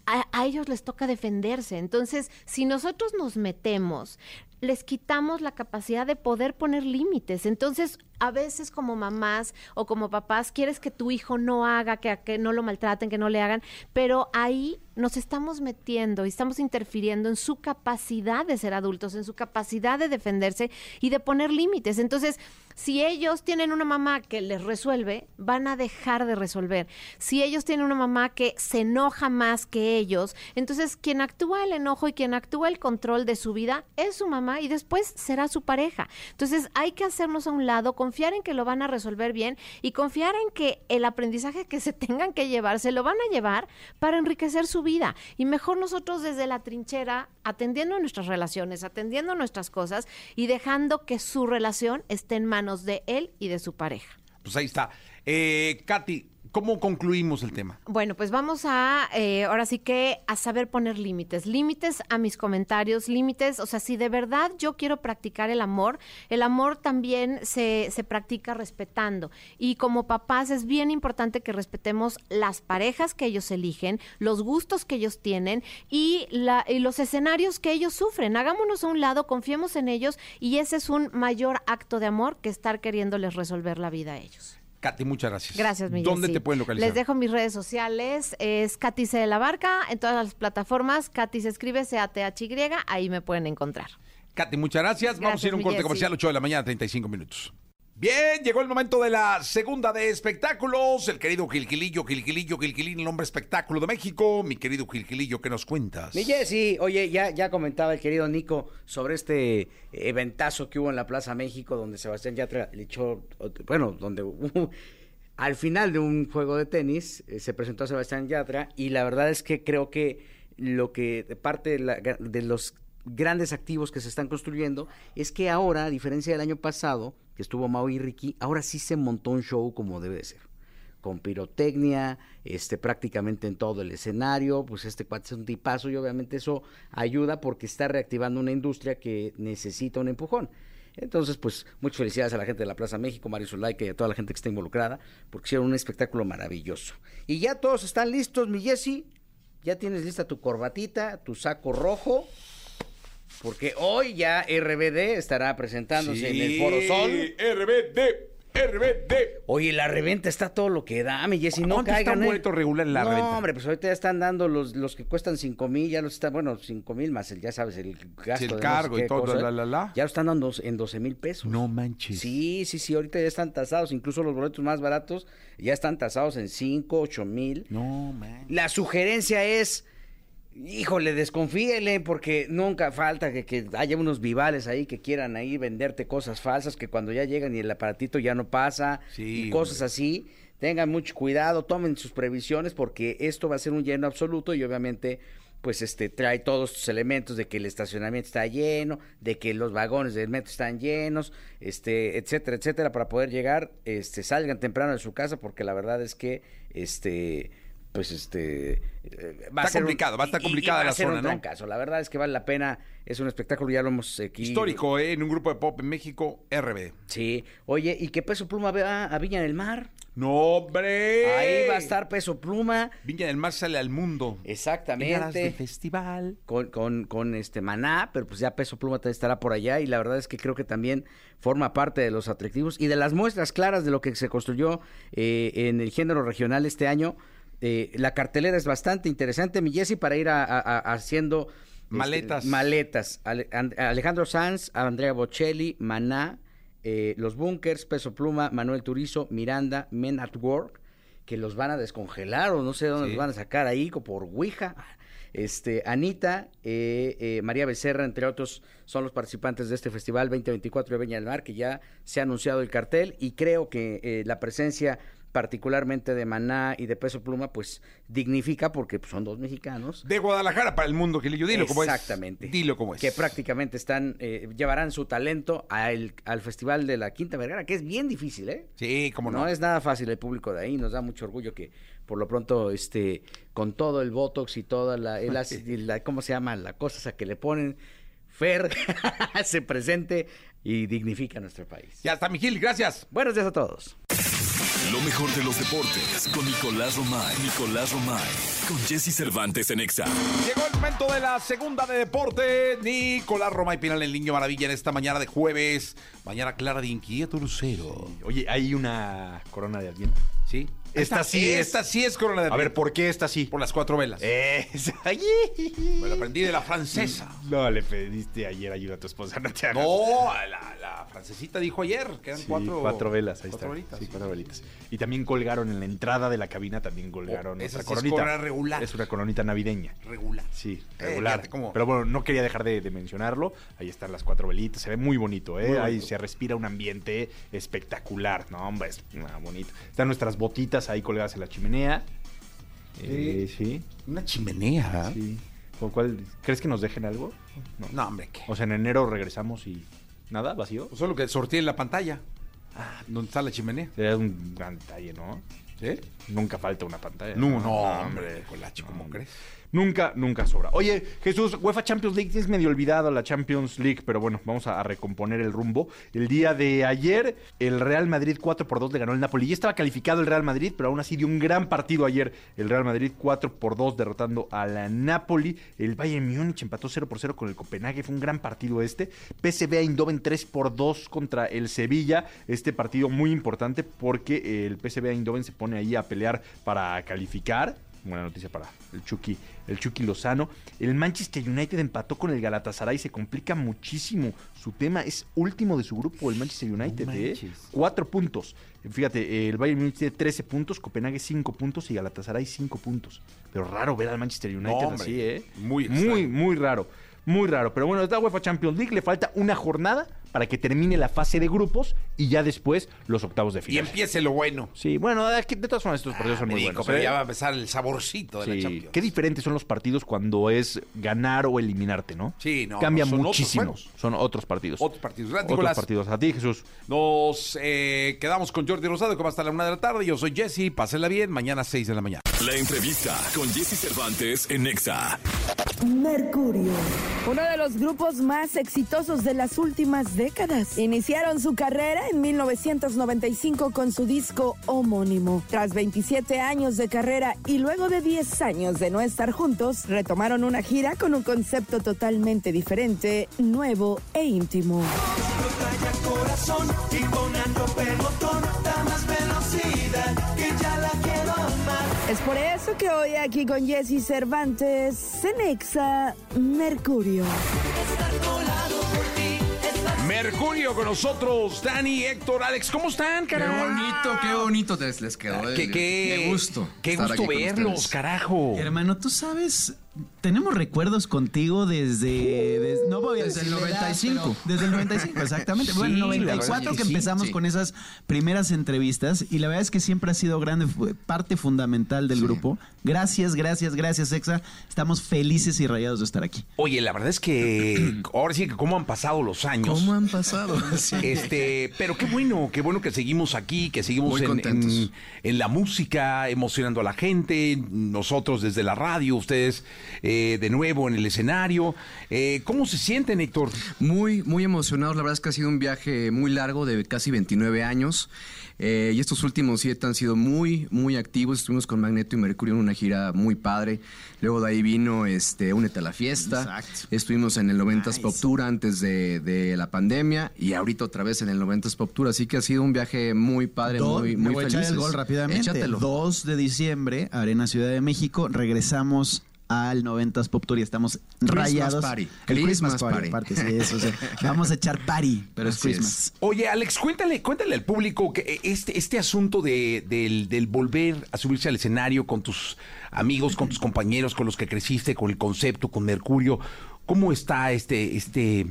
Speaker 8: a, a ellos les toca defenderse. Entonces, si nosotros nos metemos, les quitamos la capacidad de poder poner límites. Entonces, a veces como mamás o como papás, quieres que tu hijo no haga, que, no lo maltraten, que no le hagan, pero ahí nos estamos metiendo y estamos interfiriendo en su capacidad de ser adultos, en su capacidad de defenderse y de poner límites. Entonces, si ellos tienen una mamá que les resuelve, van a dejar de resolver. Si ellos tienen una mamá que se enoja más que ellos, entonces quien actúa el enojo y quien actúa el control de su vida es su mamá y después será su pareja. Entonces hay que hacernos a un lado, confiar en que lo van a resolver bien y confiar en que el aprendizaje que se tengan que llevar se lo van a llevar para enriquecer su vida. Y mejor nosotros desde la trinchera, atendiendo nuestras relaciones, atendiendo nuestras cosas y dejando que su relación esté en manos de él y de su pareja.
Speaker 2: Pues ahí está. Eh, Katy, ¿cómo concluimos el tema?
Speaker 8: Bueno, pues vamos a, eh, ahora sí que, a saber poner límites. Límites a mis comentarios, límites, o sea, si de verdad yo quiero practicar el amor, el amor también se, se practica respetando. Y como papás es bien importante que respetemos las parejas que ellos eligen, los gustos que ellos tienen y, la, y los escenarios que ellos sufren. Hagámonos a un lado, confiemos en ellos y ese es un mayor acto de amor que estar queriéndoles resolver la vida a ellos.
Speaker 2: Katy, muchas gracias.
Speaker 8: Gracias, Miguel.
Speaker 2: ¿Dónde
Speaker 8: sí.
Speaker 2: te pueden localizar?
Speaker 8: Les dejo mis redes sociales. Es Katy C de la Barca en todas las plataformas. Katy se escribe C-A-T-H-Y. Ahí me pueden encontrar.
Speaker 2: Katy, muchas gracias. Vamos a ir a un
Speaker 8: Gracias,
Speaker 2: corte comercial,
Speaker 8: sí.
Speaker 2: 8 de la mañana, 35 minutos. Bien, llegó el momento de la segunda de espectáculos. El querido Gilgilillo, Gilgilillo, Gilgilín, el hombre espectáculo de México. Mi querido Gilgilillo, ¿qué nos cuentas?
Speaker 4: Mi Jessy, oye, ya, ya comentaba el querido Nico sobre este eventazo que hubo en la Plaza México, donde Sebastián Yatra le echó, bueno, donde al final de un juego de tenis eh, se presentó a Sebastián Yatra y la verdad es que creo que lo que parte de, de los grandes activos que se están construyendo es que ahora, a diferencia del año pasado, que estuvo Mau y Ricky, ahora sí se montó un show como debe de ser con pirotecnia, este, prácticamente en todo el escenario, pues este cuate es un tipazo y obviamente eso ayuda porque está reactivando una industria que necesita un empujón. Entonces, pues, muchas felicidades a la gente de la Plaza México, Mario Zulaika y a toda la gente que está involucrada, porque hicieron un espectáculo maravilloso. Y ya todos están listos, mi Jessy. Ya tienes lista tu corbatita, tu saco rojo, porque hoy ya RBD estará presentándose en el Foro Sol.
Speaker 2: RBD, RBD.
Speaker 4: Oye, la reventa está todo lo que da, mi Jessy, no
Speaker 2: ¿Cuánto está
Speaker 4: caigan.
Speaker 2: un
Speaker 4: eh?
Speaker 2: boleto regular en la
Speaker 4: no,
Speaker 2: reventa?
Speaker 4: hombre, pues ahorita ya están dando los, los que cuestan cinco mil, ya los están, bueno, cinco mil más el, ya sabes, el gasto
Speaker 2: Sí, el
Speaker 4: de no sé
Speaker 2: cargo y todo,
Speaker 4: cosa,
Speaker 2: la, la, la.
Speaker 4: Ya lo están dando en 12 mil pesos.
Speaker 2: No manches.
Speaker 4: Sí, sí, sí, ahorita ya están tasados, incluso los boletos más baratos ya están tasados en 5, 8 mil.
Speaker 2: No, man.
Speaker 4: La sugerencia es, híjole, desconfíele porque nunca falta que, que haya unos vivales ahí que quieran ahí venderte cosas falsas que cuando ya llegan y el aparatito ya no pasa
Speaker 2: Sí,
Speaker 4: y cosas
Speaker 2: hombre.
Speaker 4: así. Tengan mucho cuidado, tomen sus previsiones porque esto va a ser un lleno absoluto y obviamente pues este trae todos estos elementos de que el estacionamiento está lleno, de que los vagones del metro están llenos, este, etcétera, etcétera, para poder llegar, este, salgan temprano de su casa porque la verdad es que este pues este eh, va
Speaker 2: Está
Speaker 4: a ser un-
Speaker 2: complicado, va a estar
Speaker 4: y- y- y
Speaker 2: complicada
Speaker 4: va
Speaker 2: la
Speaker 4: a ser
Speaker 2: zona,
Speaker 4: un
Speaker 2: ¿no?
Speaker 4: trancazo. La verdad es que vale la pena, es un espectáculo, ya lo hemos aquí
Speaker 2: Histórico, ¿eh? En un grupo de pop en México, RBD.
Speaker 4: Sí. Oye, ¿y qué Peso Pluma va a Viña del Mar?
Speaker 2: ¡No, hombre!
Speaker 4: Ahí va a estar Peso Pluma.
Speaker 2: Viña del Mar sale al mundo. En aras de
Speaker 4: Exactamente.
Speaker 2: festival.
Speaker 4: Con, con, con este Maná, pero pues ya Peso Pluma también estará por allá y la verdad es que creo que también forma parte de los atractivos y de las muestras claras de lo que se construyó eh, en el género regional este año. Eh, la cartelera es bastante interesante, mi Jessy, para ir a- a- a- haciendo
Speaker 2: Maletas.
Speaker 4: maletas. Ale- And- Alejandro Sanz, Andrea Bocelli, Maná, eh, Los Bunkers, Peso Pluma, Manuel Turizo, Miranda, Men at Work, que los van a descongelar o no sé dónde
Speaker 2: Sí.
Speaker 4: los van a sacar ahí, por Ouija. Este, Anita, eh, eh, María Becerra, entre otros, son los participantes de este festival 2024 de Beña del Mar, que ya se ha anunciado el cartel y creo que la presencia particularmente de Maná y de Peso Pluma, pues dignifica porque pues, son dos mexicanos.
Speaker 2: De Guadalajara para el mundo, Gilillo. Dilo como es.
Speaker 4: Exactamente.
Speaker 2: Dilo como es.
Speaker 4: Que prácticamente están, eh, llevarán su talento al, al Festival de la Quinta Vergara, que es bien difícil, ¿eh?
Speaker 2: Sí, cómo no.
Speaker 4: No es nada fácil el público de ahí, nos da mucho orgullo que por lo pronto, este, con todo el Botox y toda la, el ¿cómo se llama? La cosa esa que le ponen, Fer se presente y dignifica a nuestro país.
Speaker 2: Ya está, mi Gil, gracias.
Speaker 4: Buenos días a todos.
Speaker 1: Lo mejor de los deportes con Nicolás Romay. Nicolás Romay. Con Jesse Cervantes en Exa.
Speaker 2: Llegó el momento de la segunda de deporte. Nicolás Roma y Pinal, el niño maravilla, en esta mañana de jueves. Mañana clara de inquieto lucero.
Speaker 3: Oye, hay una corona de Adviento.
Speaker 2: ¿Sí?
Speaker 3: Esta sí es-
Speaker 2: Esta sí es corona de
Speaker 3: A ver, ¿por qué esta sí?
Speaker 2: Por las cuatro velas.
Speaker 3: Es- Ay.
Speaker 2: Me lo aprendí de la francesa.
Speaker 3: No, le pediste ayer ayuda a tu esposa, no te hagas.
Speaker 2: No, la, la francesita dijo ayer que eran
Speaker 3: Sí,
Speaker 2: cuatro,
Speaker 3: velas, ahí
Speaker 2: cuatro
Speaker 3: está.
Speaker 2: velitas.
Speaker 3: Sí, cuatro velitas. Y también colgaron en la entrada de la cabina, también colgaron
Speaker 2: Oh, esa
Speaker 3: otra
Speaker 2: sí es
Speaker 3: coronita.
Speaker 2: corona regular.
Speaker 3: Es una coronita navideña.
Speaker 2: Regular.
Speaker 3: Sí,
Speaker 2: Eh,
Speaker 3: regular.
Speaker 2: fíjate cómo-
Speaker 3: Pero bueno, no quería dejar de, de mencionarlo. Ahí están las cuatro velitas. Se ve muy bonito, ¿eh?
Speaker 2: Muy
Speaker 3: Ahí
Speaker 2: bonito.
Speaker 3: se respira un ambiente espectacular. No, hombre, es ah, bonito. Están nuestras botitas ahí colgadas en la chimenea. Eh, sí.
Speaker 2: Una chimenea.
Speaker 3: Sí. ¿Con cuál? ¿Crees que nos dejen algo? No.
Speaker 2: No, hombre, ¿qué?
Speaker 3: O sea, en enero regresamos y. ¿Nada? ¿Vacío?
Speaker 2: Solo que sorteé en la pantalla. Ah, ¿dónde está la chimenea?
Speaker 3: Sería un gran detalle, ¿no?
Speaker 2: ¿Sí?
Speaker 3: Nunca falta una pantalla.
Speaker 2: No, no, hombre, Colacho, ¿cómo crees?
Speaker 3: Nunca, nunca sobra. Oye, Jesús, UEFA Champions League, tienes medio olvidado la Champions League, pero bueno, vamos a, recomponer el rumbo. El día de ayer, el Real Madrid 4 por 2 le ganó el Napoli. Ya estaba calificado el Real Madrid, pero aún así dio un gran partido ayer. El Real Madrid 4 por 2 derrotando a la Napoli. El Bayern Múnich empató 0 por 0 con el Copenhague. Fue un gran partido este. PSV Eindhoven 3 por 2 contra el Sevilla. Este partido muy importante porque el PSV Eindhoven se pone ahí a pelear para calificar buena noticia para el Chucky, el Chucky Lozano. El Manchester United empató con el Galatasaray, se complica muchísimo. Su tema es último de su grupo, el Manchester United, ¿eh? Cuatro puntos. Fíjate, el Bayern Munich tiene 13 puntos, Copenhague 5 puntos y Galatasaray 5 puntos. Pero raro ver al Manchester United
Speaker 2: No,
Speaker 3: así, ¿eh?
Speaker 2: muy
Speaker 3: muy,
Speaker 2: extraño.
Speaker 3: muy raro. Muy raro. Pero bueno, es la UEFA Champions League, le falta una jornada para que termine la fase de grupos y ya después los octavos de
Speaker 2: Y
Speaker 3: final.
Speaker 2: empiece lo bueno.
Speaker 3: Sí, bueno, de de todas formas estos partidos son muy buenos.
Speaker 2: pero
Speaker 3: ¿eh?
Speaker 2: ya va a empezar el saborcito de la
Speaker 3: Sí,
Speaker 2: Champions.
Speaker 3: Qué diferentes son los partidos cuando es ganar o eliminarte, ¿no?
Speaker 2: Sí, no,
Speaker 3: Cambia
Speaker 2: no, son otros
Speaker 3: muchísimo. son otros partidos.
Speaker 2: Otros partidos. Gracias,
Speaker 3: Otros
Speaker 2: Nicolás.
Speaker 3: partidos. A ti, Jesús.
Speaker 2: Nos eh, quedamos con Jordi Rosado, como hasta la una de la tarde. Yo soy Jesse, pásenla bien, mañana 6 de la mañana.
Speaker 1: La entrevista con Jesse Cervantes en Exa.
Speaker 9: Mercurio, uno de los grupos más exitosos de las últimas décadas. Iniciaron su carrera en 1995 con su disco homónimo. Tras 27 años de carrera y luego de 10 años de no estar juntos, retomaron una gira con un concepto totalmente diferente, nuevo e íntimo. Es por eso que hoy aquí con Jesse Cervantes, Cenexa Mercurio.
Speaker 2: Mercurio con nosotros, Dani, Héctor, Alex, ¿cómo están,
Speaker 10: Qué
Speaker 2: carajo?
Speaker 10: bonito, qué bonito les, les quedó.
Speaker 2: Qué,
Speaker 10: eh.
Speaker 2: qué,
Speaker 10: Qué gusto.
Speaker 2: Qué gusto verlos, carajo.
Speaker 11: Hermano, tú sabes, tenemos recuerdos contigo desde, des- no voy a
Speaker 10: Desde el
Speaker 11: decir la edad,
Speaker 10: 95.
Speaker 11: pero desde el 95, exactamente.
Speaker 2: Sí,
Speaker 11: bueno,
Speaker 2: la verdad
Speaker 11: 94
Speaker 2: que
Speaker 11: que
Speaker 2: sí,
Speaker 11: empezamos
Speaker 10: sí.
Speaker 11: con esas primeras entrevistas y la verdad es que siempre ha sido grande parte fundamental del
Speaker 10: Sí.
Speaker 11: grupo. Gracias, gracias, gracias, Exa. Estamos felices y rayados de estar aquí.
Speaker 2: Oye, la verdad es que ahora sí que cómo han pasado los años.
Speaker 10: ¿Cómo han pasado?
Speaker 2: Este, pero qué bueno, qué bueno que seguimos aquí, que seguimos en- en la música, emocionando a la gente, nosotros desde la radio, ustedes eh, de nuevo en el escenario. Eh, ¿Cómo se sienten, Héctor?
Speaker 10: Muy, muy emocionados. La verdad es que ha sido un viaje muy largo de casi 29 años. Eh, y estos últimos siete han sido muy, muy activos. Estuvimos con Magneto y Mercurio en una gira muy padre. Luego de ahí vino este, Únete a la fiesta.
Speaker 11: Exacto.
Speaker 10: Estuvimos en el 90s
Speaker 11: Nice.
Speaker 10: Pop Tour antes de, de la pandemia. Y ahorita otra vez en el 90s Pop Tour. Así que ha sido un viaje muy padre,
Speaker 11: Do-
Speaker 10: muy,
Speaker 11: me
Speaker 10: muy
Speaker 11: a echar el gol rápidamente.
Speaker 10: Échatelo.
Speaker 11: 2 de diciembre, Arena Ciudad de México. Regresamos al 90s Pop Tour y estamos
Speaker 10: Christmas
Speaker 11: rayados.
Speaker 10: party.
Speaker 11: El Christmas,
Speaker 10: Christmas
Speaker 11: party.
Speaker 10: party.
Speaker 11: aparte, sí, eso, o sea, vamos a echar party, pero es
Speaker 10: Así es.
Speaker 11: Christmas.
Speaker 2: Oye, Alex, cuéntale, cuéntale al público que este, este asunto de, del, del volver a subirse al escenario con tus amigos, con tus compañeros, con los que creciste, con el concepto, con Mercurio. ¿Cómo está este, este,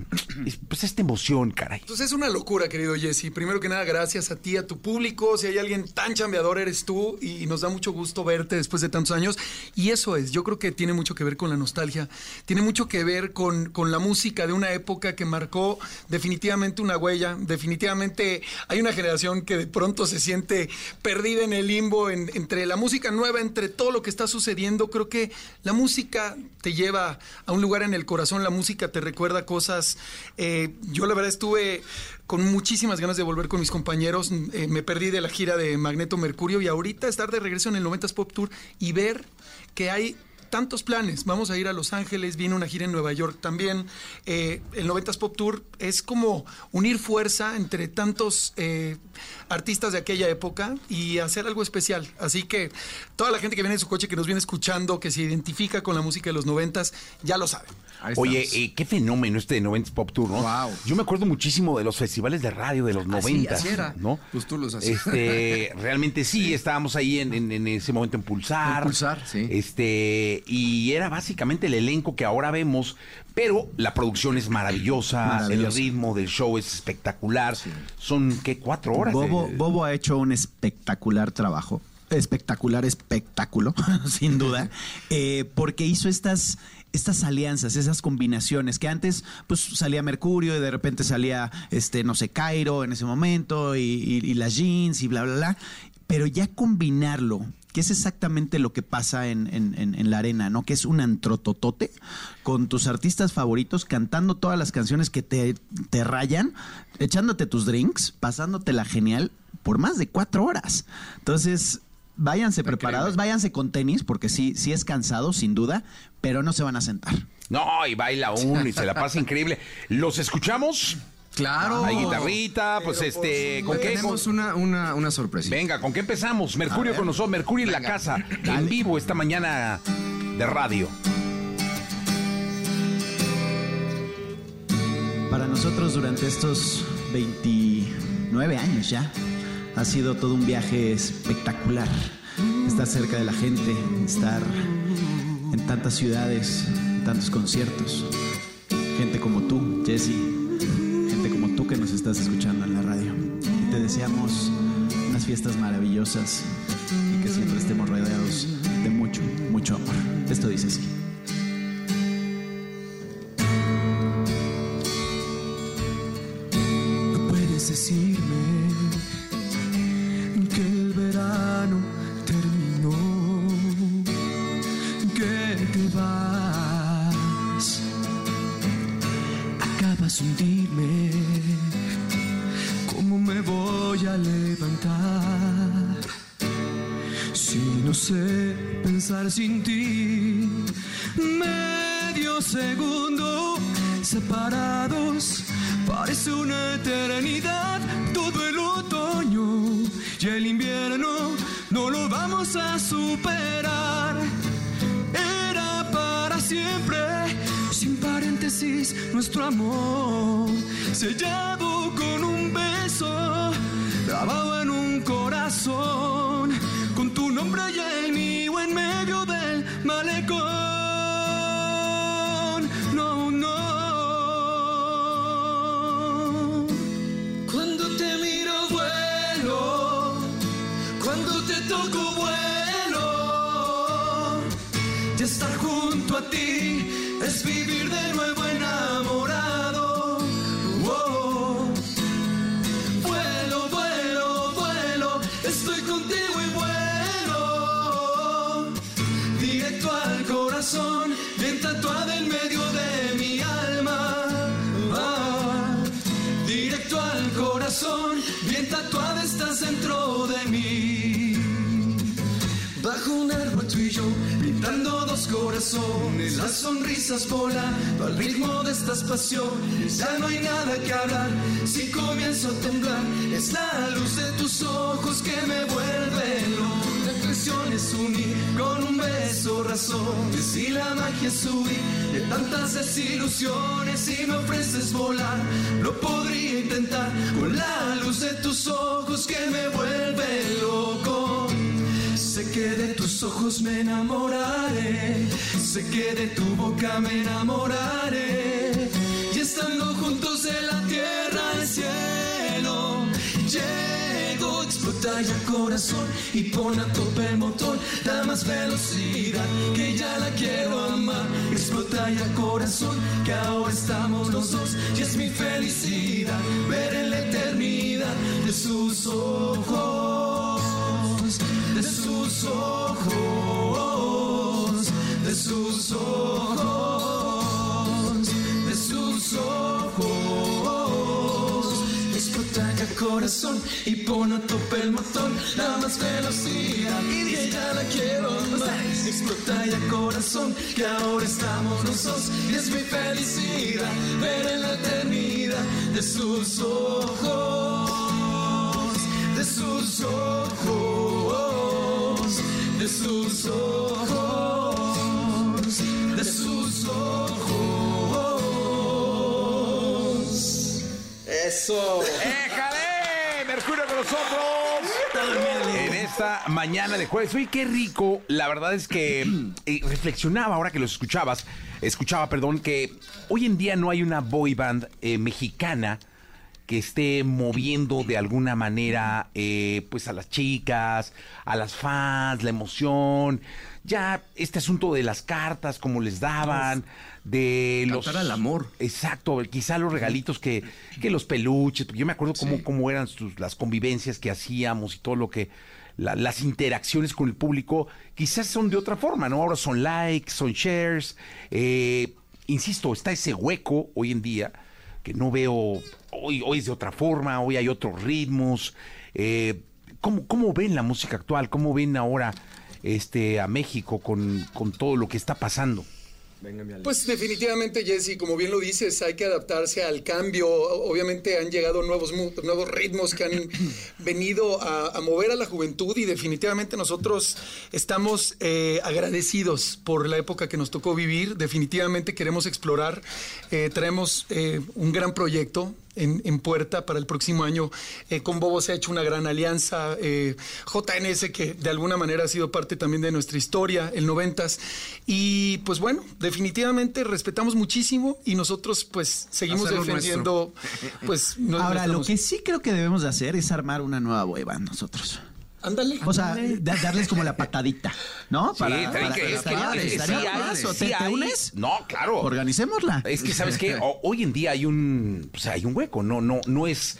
Speaker 2: es- pues esta emoción, caray?
Speaker 12: Pues es una locura, querido Jesse. Primero que nada, gracias a ti, a tu público. Si hay alguien tan chambeador, eres tú. Y nos da mucho gusto verte después de tantos años. Y eso es, yo creo que tiene mucho que ver con la nostalgia. Tiene mucho que ver con, con la música de una época que marcó definitivamente una huella. Definitivamente hay una generación que de pronto se siente perdida en el limbo en- entre la música nueva, entre todo lo que está sucediendo. Creo que la música te lleva a un lugar en el corazón, la música te recuerda cosas. Eh, yo la verdad estuve con muchísimas ganas de volver con mis compañeros. Eh, me perdí de la gira de Magneto Mercurio y ahorita estar de regreso en el 90s Pop Tour y ver que hay tantos planes. Vamos a ir a Los Ángeles, viene una gira en Nueva York también. Eh, el 90s Pop Tour es como unir fuerza entre tantos artistas de aquella época y hacer algo especial. Así que toda la gente que viene en su coche, que nos viene escuchando, que se identifica con la música de los 90s, ya lo sabe.
Speaker 2: Oye, eh, qué fenómeno este de 90s Pop Tour, ¿no? Yo me acuerdo muchísimo de los festivales de radio de los 90,
Speaker 10: así era.
Speaker 2: ¿no?
Speaker 10: Pues tú los hacías.
Speaker 2: Este, realmente sí, estábamos ahí en, en- en ese momento en Pulsar.
Speaker 10: En Pulsar, sí.
Speaker 2: Este, y era básicamente el elenco que ahora vemos, pero la producción es maravillosa,
Speaker 11: Maravillosa.
Speaker 2: el ritmo del show es espectacular. Son, ¿qué? Cuatro horas.
Speaker 11: Bobo,
Speaker 2: de-
Speaker 11: Bobo ha hecho un espectacular trabajo. Espectacular espectáculo, sin duda. eh, porque hizo estas, estas alianzas, esas combinaciones. Que antes, pues salía Mercurio y de repente salía, este, no sé, Cairo en ese momento, y, y- y las jeans y bla, bla, bla. Pero ya combinarlo, que es exactamente lo que pasa en, en- en- en la arena, ¿no? Que es un antrototote con tus artistas favoritos cantando todas las canciones que te, te rayan, echándote tus drinks, pasándotela genial por más de cuatro horas. Entonces, váyanse preparados, váyanse con tenis, porque sí, sí es cansado, sin duda, pero no se van a sentar.
Speaker 2: No, y baila uno y se la pasa increíble. ¿Los escuchamos?
Speaker 10: Claro.
Speaker 2: Hay guitarrita, pues este, ¿con qué?
Speaker 10: Tenemos una, una, una sorpresa.
Speaker 2: Venga, ¿con qué empezamos? Mercurio con nosotros, Mercurio en la casa, en vivo esta mañana de radio.
Speaker 11: Para nosotros durante estos 29 años ya ha sido todo un viaje espectacular. Estar cerca de la gente, estar en tantas ciudades, en tantos conciertos. Gente como tú, Jesse, gente como tú que nos estás escuchando en la radio. Y te deseamos unas fiestas maravillosas y que siempre estemos rodeados de mucho, mucho amor. Esto dice así.
Speaker 13: Corazones, las sonrisas volando al ritmo de estas pasiones. Ya no hay nada que hablar, si comienzo a temblar, es la luz de tus ojos que me vuelve loco. cuestión es unir con un beso razones y la magia es huir de tantas desilusiones. Si me ofreces volar, lo podría intentar con la luz de tus ojos que me vuelve loco. Sé que de tus ojos me enamoraré, sé que de tu boca me enamoraré. Y estando juntos de la tierra al cielo, llego, explota ya corazón y pon a tope el motor, da más velocidad que ya la quiero amar. Explota ya corazón, que ahora estamos los dos y es mi felicidad ver en la eternidad de sus ojos de sus ojos, de sus ojos, de sus ojos. Explota ya corazón y pon a tope el motor, da más velocidad y ya la quiero amar. Explota ya corazón, que ahora estamos los dos y es mi felicidad ver en la eternidad de sus ojos, de sus ojos, de sus ojos, de sus ojos.
Speaker 4: Eso.
Speaker 2: ¡Éjale! Mercurio con nosotros. En esta mañana de jueves. Uy, qué rico. La verdad es que eh, reflexionaba ahora que los escuchabas. Escuchaba, perdón, que hoy en día no hay una boy band eh, mexicana que esté moviendo de alguna manera eh, pues a las chicas, a las fans, la emoción, ya este asunto de las cartas, como les daban, de los...
Speaker 10: Al amor.
Speaker 2: Exacto, quizá los regalitos que, que los peluches, yo me acuerdo cómo, cómo eran sus- las convivencias que hacíamos y todo lo que... la- las interacciones con el público quizás son de otra forma, ¿no? Ahora son likes, son shares. eh, insisto, está ese hueco hoy en día que no veo, hoy, hoy es de otra forma, hoy hay otros ritmos. Eh, ¿cómo, ¿Cómo ven la música actual? ¿Cómo ven ahora este, a México con, con todo lo que está pasando?
Speaker 12: Pues definitivamente, Jesse, como bien lo dices, hay que adaptarse al cambio. Obviamente han llegado nuevos, nuevos ritmos que han venido a, a mover a la juventud y definitivamente nosotros estamos eh, agradecidos por la época que nos tocó vivir. Definitivamente queremos explorar. Eh, traemos eh, un gran proyecto en, en puerta para el próximo año. Eh, con Bobo se ha hecho una gran alianza. eh, JNS, que de alguna manera ha sido parte también de nuestra historia, el noventas. Y pues bueno, definitivamente respetamos muchísimo y nosotros pues seguimos
Speaker 11: Hacerlo
Speaker 12: defendiendo pues no-
Speaker 11: Ahora, lo que sí creo que debemos de hacer es armar una nueva boy band nosotros.
Speaker 12: Ándale.
Speaker 11: O sea, da- darles como la patadita, ¿no?
Speaker 2: Sí, trae que- es que-
Speaker 11: estaría-
Speaker 2: es que
Speaker 11: estaría
Speaker 2: sí hay- sí
Speaker 11: ¿Te, te
Speaker 2: hay-
Speaker 11: unes?
Speaker 2: No, claro.
Speaker 11: Organicémosla.
Speaker 2: Es que, ¿sabes qué? O- hoy en día hay un, o sea, hay un hueco, no, no, no es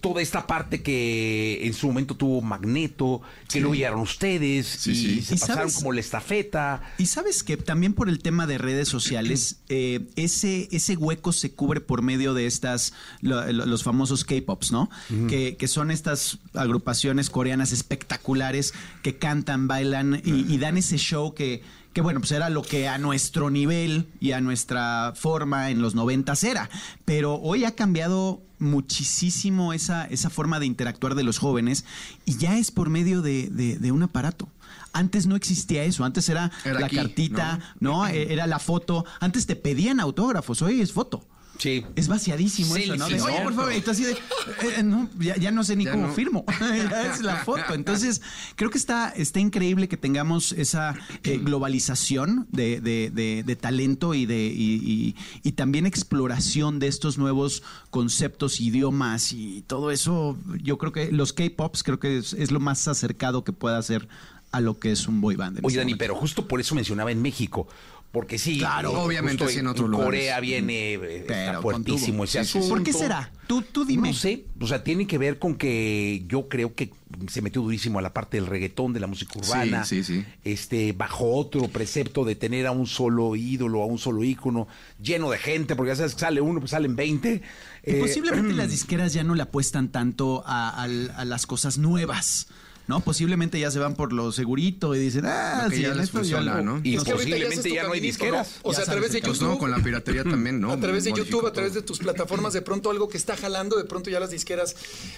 Speaker 2: toda esta parte que en su momento tuvo Magneto, que lo oyeron ustedes y
Speaker 11: sí.
Speaker 2: se
Speaker 11: ¿Y
Speaker 2: pasaron
Speaker 11: sabes?
Speaker 2: como la estafeta.
Speaker 11: Y sabes que también por el tema de redes sociales, eh, ese, ese hueco se cubre por medio de estas, lo- lo- los famosos K-Pops, ¿no? que, que son estas agrupaciones coreanas espectaculares que cantan, bailan y, y dan ese show que, que, bueno, pues era lo que a nuestro nivel y a nuestra forma en los noventas era. Pero hoy ha cambiado muchísimo esa, esa forma de interactuar de los jóvenes y ya es por medio de, de- de un aparato. Antes no existía eso, antes era,
Speaker 10: Era
Speaker 11: la
Speaker 10: aquí,
Speaker 11: cartita, ¿no? E- Era la foto. Antes te pedían autógrafos, hoy es foto.
Speaker 2: Sí.
Speaker 11: Es vaciadísimo eso, ¿no? De, Oye, por favor, así de, eh, no, ya, ya no sé ni
Speaker 10: Ya
Speaker 11: cómo
Speaker 10: no.
Speaker 11: firmo. ya es la foto. Entonces, creo que está, está increíble que tengamos esa eh, globalización de, de- de- de talento y de y, y- y también exploración de estos nuevos conceptos, idiomas y todo eso. Yo creo que los K-Pops creo que es, es lo más acercado que pueda ser a lo que es un boy band.
Speaker 2: Oye,
Speaker 11: este
Speaker 2: Dani,
Speaker 11: momento.
Speaker 2: pero justo por eso mencionaba en México. Porque sí,
Speaker 11: Claro,
Speaker 2: eh,
Speaker 10: obviamente sí en
Speaker 2: en
Speaker 10: lugares.
Speaker 2: Corea viene, eh,
Speaker 11: Pero
Speaker 2: fuertísimo ese asunto.
Speaker 11: ¿Por qué será? Tú, tú dime.
Speaker 2: No sé, o sea, tiene que ver con que yo creo que se metió durísimo a la parte del reggaetón, de la música urbana.
Speaker 10: Sí, sí, sí.
Speaker 2: Este, bajo otro precepto de tener a un solo ídolo, a un solo ícono, lleno de gente, porque ya sabes que sale uno, pues salen 20.
Speaker 11: Y
Speaker 2: Eh,
Speaker 11: posiblemente las disqueras ya no le apuestan tanto a las cosas nuevas. ¿No? Posiblemente ya se van por lo segurito y dicen, ah, sí,
Speaker 10: ya les funciona, ¿no?
Speaker 2: Y
Speaker 12: ya
Speaker 2: posiblemente ya no hay disqueras.
Speaker 12: ¿no? O sea, a través de
Speaker 10: Pues
Speaker 12: YouTube.
Speaker 10: no, con la piratería también, ¿no?
Speaker 12: A través de YouTube, a través de tus plataformas, de pronto algo que está jalando, de pronto ya las disqueras,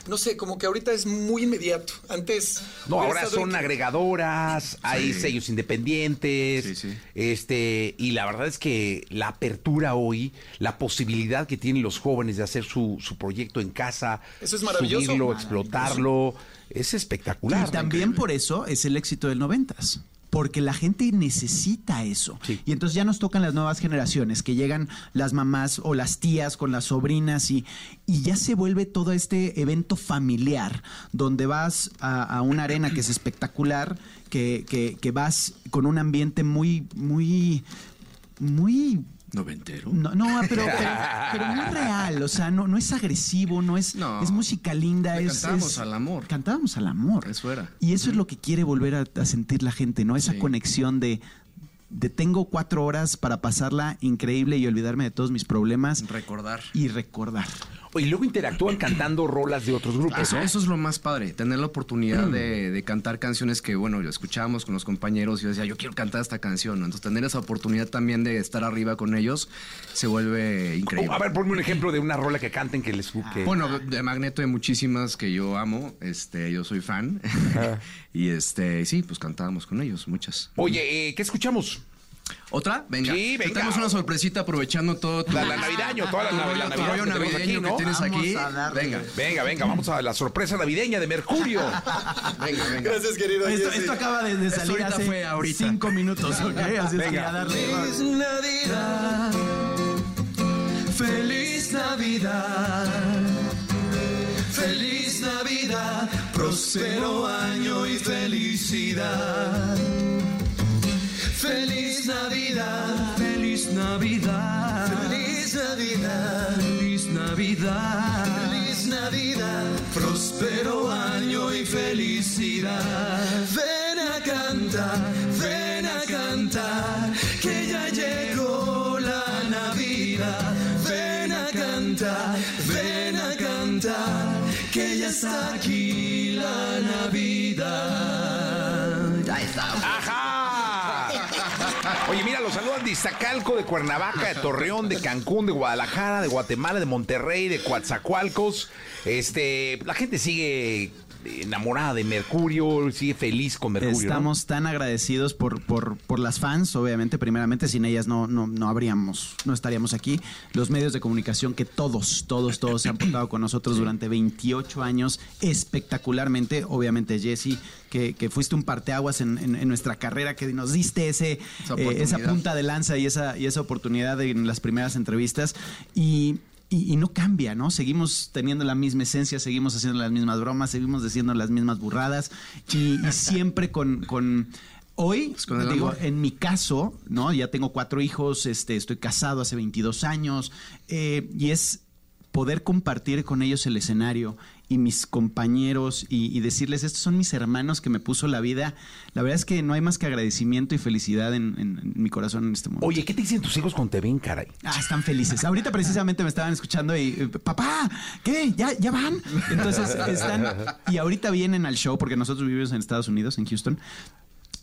Speaker 12: no sé, como que ahorita es muy inmediato. Antes.
Speaker 2: No, ahora son
Speaker 12: que-
Speaker 2: agregadoras, hay
Speaker 10: Sí.
Speaker 2: sellos independientes,
Speaker 10: Sí, sí.
Speaker 2: este, y la verdad es que la apertura hoy, la posibilidad que tienen los jóvenes de hacer su, su proyecto en casa,
Speaker 12: Eso es maravilloso.
Speaker 2: subirlo,
Speaker 12: Maravilloso.
Speaker 2: explotarlo, es espectacular.
Speaker 11: Y también por eso es el éxito del noventas. Porque la gente necesita eso. Y entonces ya nos tocan las nuevas generaciones, que llegan las mamás o las tías con las sobrinas y, y ya se vuelve todo este evento familiar, donde vas a, a una arena que es espectacular, que, que- que vas con un ambiente muy, muy, muy
Speaker 10: ¿Noventero?
Speaker 11: no, no, pero, pero, pero muy real, o sea, no, no es agresivo, no es,
Speaker 10: No.
Speaker 11: es música linda, es,
Speaker 10: cantábamos
Speaker 11: es-
Speaker 10: al amor.
Speaker 11: Cantábamos al amor.
Speaker 10: Eso era.
Speaker 11: Y eso es lo que quiere volver a, a sentir la gente, ¿no? Esa
Speaker 10: Sí.
Speaker 11: conexión de, de tengo cuatro horas para pasarla increíble y olvidarme de todos mis problemas
Speaker 10: Recordar.
Speaker 11: y recordar.
Speaker 2: Y luego interactúan cantando rolas de otros grupos,
Speaker 10: Eso,
Speaker 2: ¿no?
Speaker 10: eso es lo más padre, tener la oportunidad de, de cantar canciones que, bueno, yo escuchábamos con los compañeros y yo decía, yo quiero cantar esta canción, ¿no? Entonces, tener esa oportunidad también de estar arriba con ellos se vuelve increíble.
Speaker 2: A ver, ponme un ejemplo de una rola que canten que les que-
Speaker 10: Bueno, de Magneto hay muchísimas que yo amo, este, yo soy fan. y este, sí, pues cantábamos con ellos, muchas.
Speaker 2: Oye, eh, ¿qué escuchamos?
Speaker 10: ¿Otra? Venga.
Speaker 2: Sí, venga.
Speaker 10: Tenemos una sorpresita aprovechando todo tu,
Speaker 2: La, la navideño, toda la,
Speaker 10: tu
Speaker 2: la-
Speaker 10: rollo-
Speaker 2: la
Speaker 10: tu rollo
Speaker 2: que
Speaker 10: navideño
Speaker 2: aquí,
Speaker 10: que
Speaker 2: ¿no?
Speaker 10: tienes
Speaker 11: Vamos
Speaker 10: aquí. Venga.
Speaker 2: Venga, venga, vamos a la sorpresa navideña de Mercurio.
Speaker 10: Venga, venga.
Speaker 12: Gracias, querido.
Speaker 11: Esto, esto acaba de, de salir
Speaker 10: ahorita
Speaker 11: hace
Speaker 10: fue ahorita.
Speaker 11: cinco minutos, ¿ok? Así es que
Speaker 2: Venga.
Speaker 11: a darle.
Speaker 13: Feliz Navidad, feliz Navidad, feliz Navidad, próspero año y felicidad. Feliz Navidad, feliz Navidad, feliz Navidad, feliz Navidad, feliz Navidad, próspero año y felicidad. Ven a cantar, ven a cantar, que ya llegó la Navidad. Ven a cantar, ven a cantar, que ya está aquí la Navidad. Ahí está.
Speaker 2: ¡Ajá! Oye, mira, los saludan de Iztacalco, de Cuernavaca, de Torreón, de Cancún, de Guadalajara, de Guatemala, de Monterrey, de Coatzacoalcos. Este, la gente sigue enamorada de Mercurio, sigue feliz con Mercurio. ¿no?
Speaker 11: Estamos tan agradecidos por, por, por las fans, obviamente, primeramente, sin ellas no, no, no habríamos, no estaríamos aquí. Los medios de comunicación que todos, todos, todos se han portado con nosotros durante 28 años espectacularmente. Obviamente, Jesse, que, que fuiste un parteaguas en, en, en nuestra carrera, que nos diste ese,
Speaker 10: Esa
Speaker 11: eh, esa punta de lanza y esa, y esa oportunidad en las primeras entrevistas. Y. Y, y no cambia, ¿no? Seguimos teniendo la misma esencia, seguimos haciendo las mismas bromas, seguimos diciendo las mismas burradas y, y siempre con, con hoy,
Speaker 10: con el
Speaker 11: digo,
Speaker 10: amor.
Speaker 11: en mi caso, ¿no? Ya tengo cuatro hijos, este, estoy casado hace 22 años eh, y es poder compartir con ellos el escenario y mis compañeros y, y decirles, estos son mis hermanos que me puso la vida. La verdad es que no hay más que agradecimiento y felicidad en, en- en mi corazón en este momento.
Speaker 2: Oye, ¿qué te dicen tus hijos cuando te ven, caray?
Speaker 11: Ah, están felices. Ahorita precisamente me estaban escuchando y, eh, papá, ¿qué? ¿Ya, ¿Ya van? Entonces están, y ahorita vienen al show, porque nosotros vivimos en Estados Unidos, en Houston.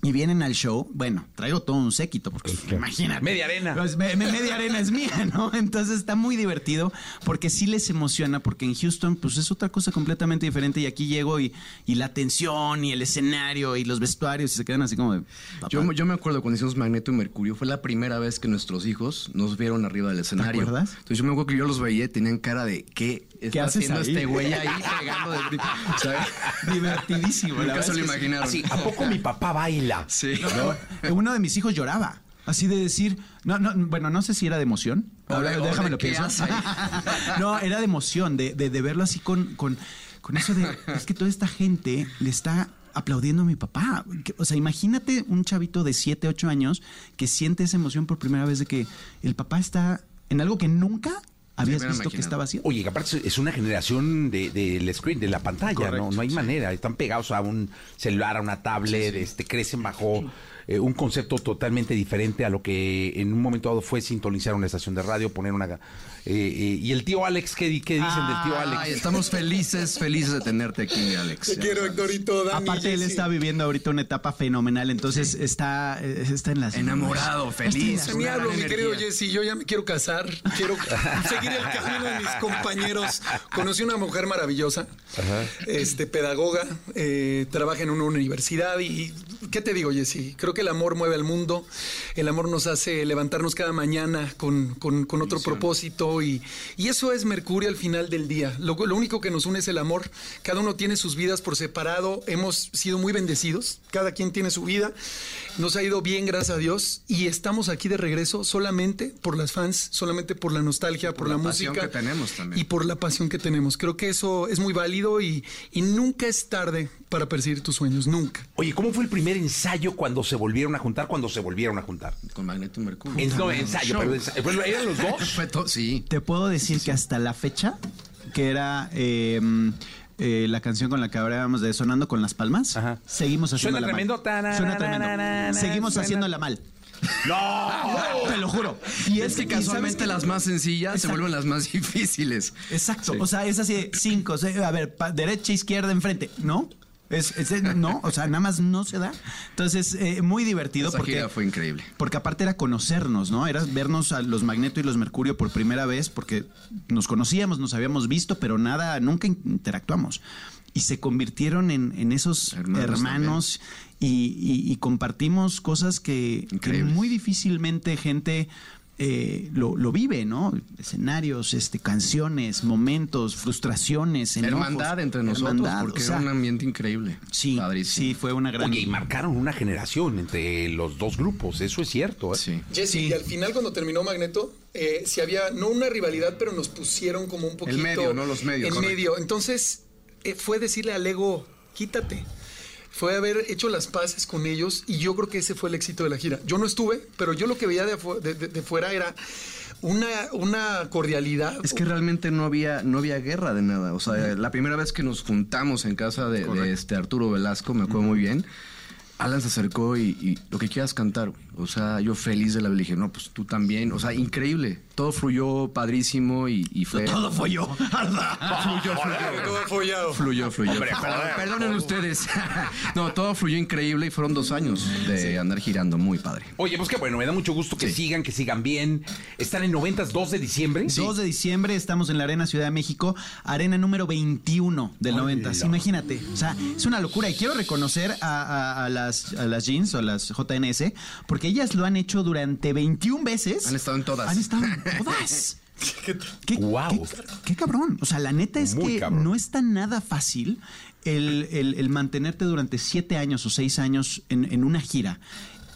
Speaker 11: Y vienen al show, bueno, traigo todo un séquito, porque imagínate.
Speaker 2: Media arena.
Speaker 11: Pues, me- me- media arena es mía, ¿no? Entonces está muy divertido, porque sí les emociona, porque en Houston, pues es otra cosa completamente diferente. Y aquí llego y, y la atención y el escenario y los vestuarios y se quedan así como de.
Speaker 10: Yo, yo me acuerdo cuando hicimos Magneto y Mercurio, fue la primera vez que nuestros hijos nos vieron arriba del escenario.
Speaker 11: acuerdas?
Speaker 10: Entonces yo me acuerdo que yo los veía y tenían cara de ¿qué está
Speaker 11: haces
Speaker 10: haciendo
Speaker 11: ahí?
Speaker 10: este güey ahí pegando de sea,
Speaker 11: Divertidísimo. la
Speaker 10: Nunca
Speaker 11: verdad
Speaker 10: se lo
Speaker 11: es que sí.
Speaker 10: imaginaron.
Speaker 2: Sí, ¿a poco mi papá baila?
Speaker 10: Sí.
Speaker 11: No, Uno de mis hijos lloraba. Así de decir, no, no, bueno, no sé si era de emoción. Ahora, déjame lo pienso. no, era de emoción, de, de, de verlo así con, con, con eso de, es que toda esta gente le está aplaudiendo a mi papá. O sea, imagínate un chavito de 7, 8 años que siente esa emoción por primera vez de que el papá está en algo que nunca habías visto que
Speaker 10: imaginado.
Speaker 11: estaba haciendo.
Speaker 2: Oye, que aparte es una generación de- del screen, de la pantalla,
Speaker 10: Correcto,
Speaker 2: ¿no? No hay
Speaker 10: sí.
Speaker 2: manera. Están pegados a un celular, a una tablet, este, crecen bajo eh, un concepto totalmente diferente a lo que en un momento dado fue sintonizar una estación de radio, poner una... eh, eh, y el tío Alex, ¿qué, qué dicen del tío Alex?
Speaker 10: Ay, estamos felices, felices de tenerte aquí, Alex.
Speaker 12: Te quiero, Héctorito, Dani,
Speaker 11: Aparte, él está viviendo ahorita una etapa fenomenal, entonces está, está en las
Speaker 10: Enamorado, feliz. Gran
Speaker 12: mi querido. Jesse. Yo ya me quiero casar. Quiero seguir el camino de mis compañeros. Conocí una mujer maravillosa, este pedagoga, eh, trabaja en una universidad y ¿qué te digo, Jesse? Creo que el amor mueve al mundo. El amor nos hace levantarnos cada mañana con, con- con otro propósito y, y eso es Mercurio al final del día. Lo, lo único que nos une es el amor. Cada uno tiene sus vidas por separado. Hemos sido muy bendecidos. Cada quien tiene su vida. Nos ha ido bien, gracias a Dios. Y estamos aquí de regreso solamente por las fans, solamente por la nostalgia, por,
Speaker 10: la
Speaker 12: la,
Speaker 10: pasión
Speaker 12: música.
Speaker 10: que tenemos también.
Speaker 12: Y por la pasión que tenemos. Creo que eso es muy válido y, y nunca es tarde para perseguir tus sueños. Nunca.
Speaker 2: Oye, ¿cómo fue el primer ensayo cuando se volvieron a juntar? Cuando se volvieron a juntar.
Speaker 10: Con Magneto y Mercurio.
Speaker 2: En- no, ensayo, pero ensayo. Bueno, ¿Eran los dos?
Speaker 10: Sí.
Speaker 11: Te puedo decir que hasta la fecha, que era eh, eh, la canción con la que hablábamos de Sonando con las Palmas, seguimos haciendo
Speaker 2: Suena tremendo.
Speaker 11: Suena tremendo. Seguimos
Speaker 2: Suena-
Speaker 11: haciéndola mal.
Speaker 2: ¡No!
Speaker 11: Te lo juro.
Speaker 10: Y es que
Speaker 11: ¿sabes
Speaker 10: casualmente las más sencillas se
Speaker 11: Exacto.
Speaker 10: vuelven las más difíciles.
Speaker 11: Exacto. O sea, es así de cinco. seis, a ver, pa- derecha, izquierda, enfrente. ¿No? Es, es- no, o sea, nada más no se da. Entonces, eh, muy divertido
Speaker 10: Esa
Speaker 11: porque,
Speaker 10: gira fue increíble.
Speaker 11: porque aparte era conocernos, ¿no? Era vernos a los Magneto y los Mercurio por primera vez porque nos conocíamos, nos habíamos visto, pero nada, nunca in- interactuamos. Y se convirtieron en, en esos
Speaker 10: Hermanos
Speaker 11: hermanos, y, y- y compartimos cosas que, muy difícilmente gente eh, lo, lo vive, ¿no? Escenarios, este, canciones, momentos, frustraciones, enojos,
Speaker 10: Hermandad entre nosotros,
Speaker 11: hermandad,
Speaker 10: porque
Speaker 11: o sea,
Speaker 10: era un ambiente increíble.
Speaker 11: Sí,
Speaker 10: Padrísimo.
Speaker 11: sí, fue una gran...
Speaker 2: Oye, y marcaron una generación entre los dos grupos, eso es cierto. ¿eh?
Speaker 10: Sí.
Speaker 12: Jesse, y al final cuando terminó Magneto, eh, si había, no una rivalidad, pero nos pusieron como un poquito...
Speaker 10: medio, ¿no? Los medios,
Speaker 12: En
Speaker 10: correcto.
Speaker 12: medio. Entonces, eh, fue decirle al ego, quítate. Fue haber hecho las paces con ellos y yo creo que ese fue el éxito de la gira. Yo no estuve, pero yo lo que veía de, afu- de- de- de fuera era una, una cordialidad.
Speaker 10: Es que realmente no había, no había guerra de nada. O sea, la primera vez que nos juntamos en casa de, de este Arturo Velasco, me acuerdo muy bien, Alan se acercó y, y lo que quieras cantar. O sea, yo feliz de la vida. Le dije, no, pues tú también. O sea, increíble. Todo fluyó padrísimo y, y fue.
Speaker 11: Todo yo.
Speaker 10: fluyó, fluyó.
Speaker 12: Todo follado.
Speaker 10: Fluyó, fluyó. Perdón, perdonen ustedes. no, todo fluyó increíble y fueron dos años de andar girando. Muy padre.
Speaker 2: Oye, pues qué bueno, me da mucho gusto que
Speaker 10: Sí.
Speaker 2: sigan, que sigan bien. Están en 90, 2 de diciembre.
Speaker 11: 2 de diciembre estamos en la Arena Ciudad de México, arena número 21 del 90. Imagínate, o sea, es una locura. Y quiero reconocer a, a- a las, a las jeans o a las JNS, porque ellas lo han hecho durante 21 veces.
Speaker 10: Han estado en todas.
Speaker 11: Han estado en todas. ¿Qué,
Speaker 2: Guau.
Speaker 11: qué- qué cabrón. O sea, la neta es
Speaker 2: Muy
Speaker 11: que
Speaker 2: cabrón.
Speaker 11: no está nada fácil el, el- el mantenerte durante siete años o seis años en, en una gira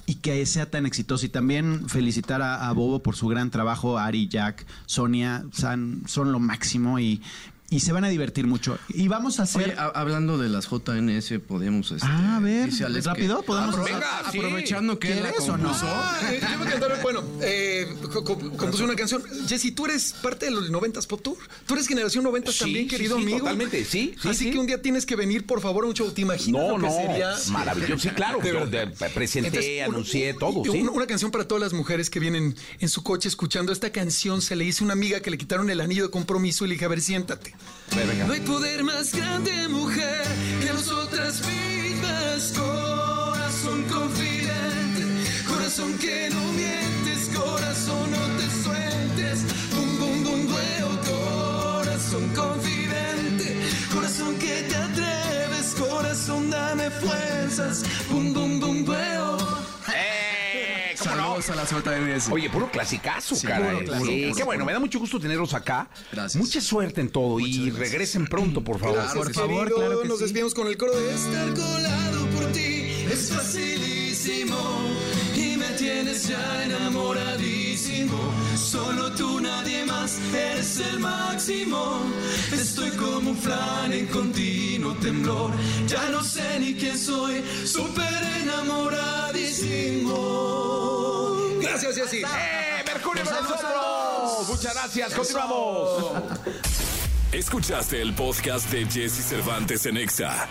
Speaker 11: y que sea tan exitoso. Y también felicitar a, a Bobo por su gran trabajo, Ari, Jack, Sonia, son, son lo máximo y, y se van a divertir mucho. Y vamos a hacer...
Speaker 10: Oye, a- hablando de las JNS, podemos. Este,
Speaker 11: Ah, a ver,
Speaker 10: Alex
Speaker 11: rápido,
Speaker 10: que-
Speaker 11: ¿podemos-
Speaker 10: Apro-
Speaker 2: Venga, sí.
Speaker 10: aprovechando que
Speaker 11: ¿Quieres o no?
Speaker 12: Ah, eh, yo voy a cantar, bueno, eh, co- co- compuse una canción. Jesse, tú eres parte de los 90s Pop Tour. Tú eres generación 90
Speaker 2: Sí,
Speaker 12: también,
Speaker 2: sí,
Speaker 12: querido
Speaker 2: sí,
Speaker 12: amigo.
Speaker 2: totalmente, sí, sí,
Speaker 12: Así
Speaker 2: sí.
Speaker 12: que un día tienes que venir, por favor, a un show. ¿Te imaginas
Speaker 2: No,
Speaker 12: lo que
Speaker 2: no,
Speaker 12: sería?
Speaker 2: maravilloso. Sí, claro,
Speaker 12: De
Speaker 2: yo presenté,
Speaker 12: Entonces, un-
Speaker 2: anuncié todo,
Speaker 12: y
Speaker 2: sí.
Speaker 12: Una, una canción para todas las mujeres que vienen en su coche escuchando esta canción. Se le hizo a una amiga que le quitaron el anillo de compromiso y le dije, a ver, siéntate.
Speaker 13: No hay poder más grande, mujer, que nosotras mismas. Corazón confidente, corazón que no mientes, corazón no te sueltes. Bum, bum, bum, huevo, corazón confidente, corazón que te atreves, corazón dame fuerzas. Bum, bum, bum, huevo.
Speaker 10: A la JNS.
Speaker 2: Oye, puro clasicazo,
Speaker 10: Sí,
Speaker 2: caray.
Speaker 10: puro clásico,
Speaker 2: Sí,
Speaker 10: por
Speaker 2: qué bueno, me da mucho gusto tenerlos acá.
Speaker 10: Gracias.
Speaker 2: Mucha suerte en todo y regresen pronto, por favor.
Speaker 12: Gracias,
Speaker 11: por favor,
Speaker 12: querido.
Speaker 11: claro que
Speaker 12: Nos
Speaker 11: sí.
Speaker 12: despedimos con el coro de esta.
Speaker 13: Estar colado por ti es facilísimo y me tienes ya enamoradísimo. Solo tú, nadie más, eres el máximo. Estoy como un flan en continuo temblor. Ya no sé ni quién soy, súper enamoradísimo.
Speaker 12: Gracias, Jessy.
Speaker 2: ¡Eh! ¡Mercurio con nosotros! Muchas gracias, continuamos.
Speaker 1: Escuchaste el podcast de Jesse Cervantes en Exa.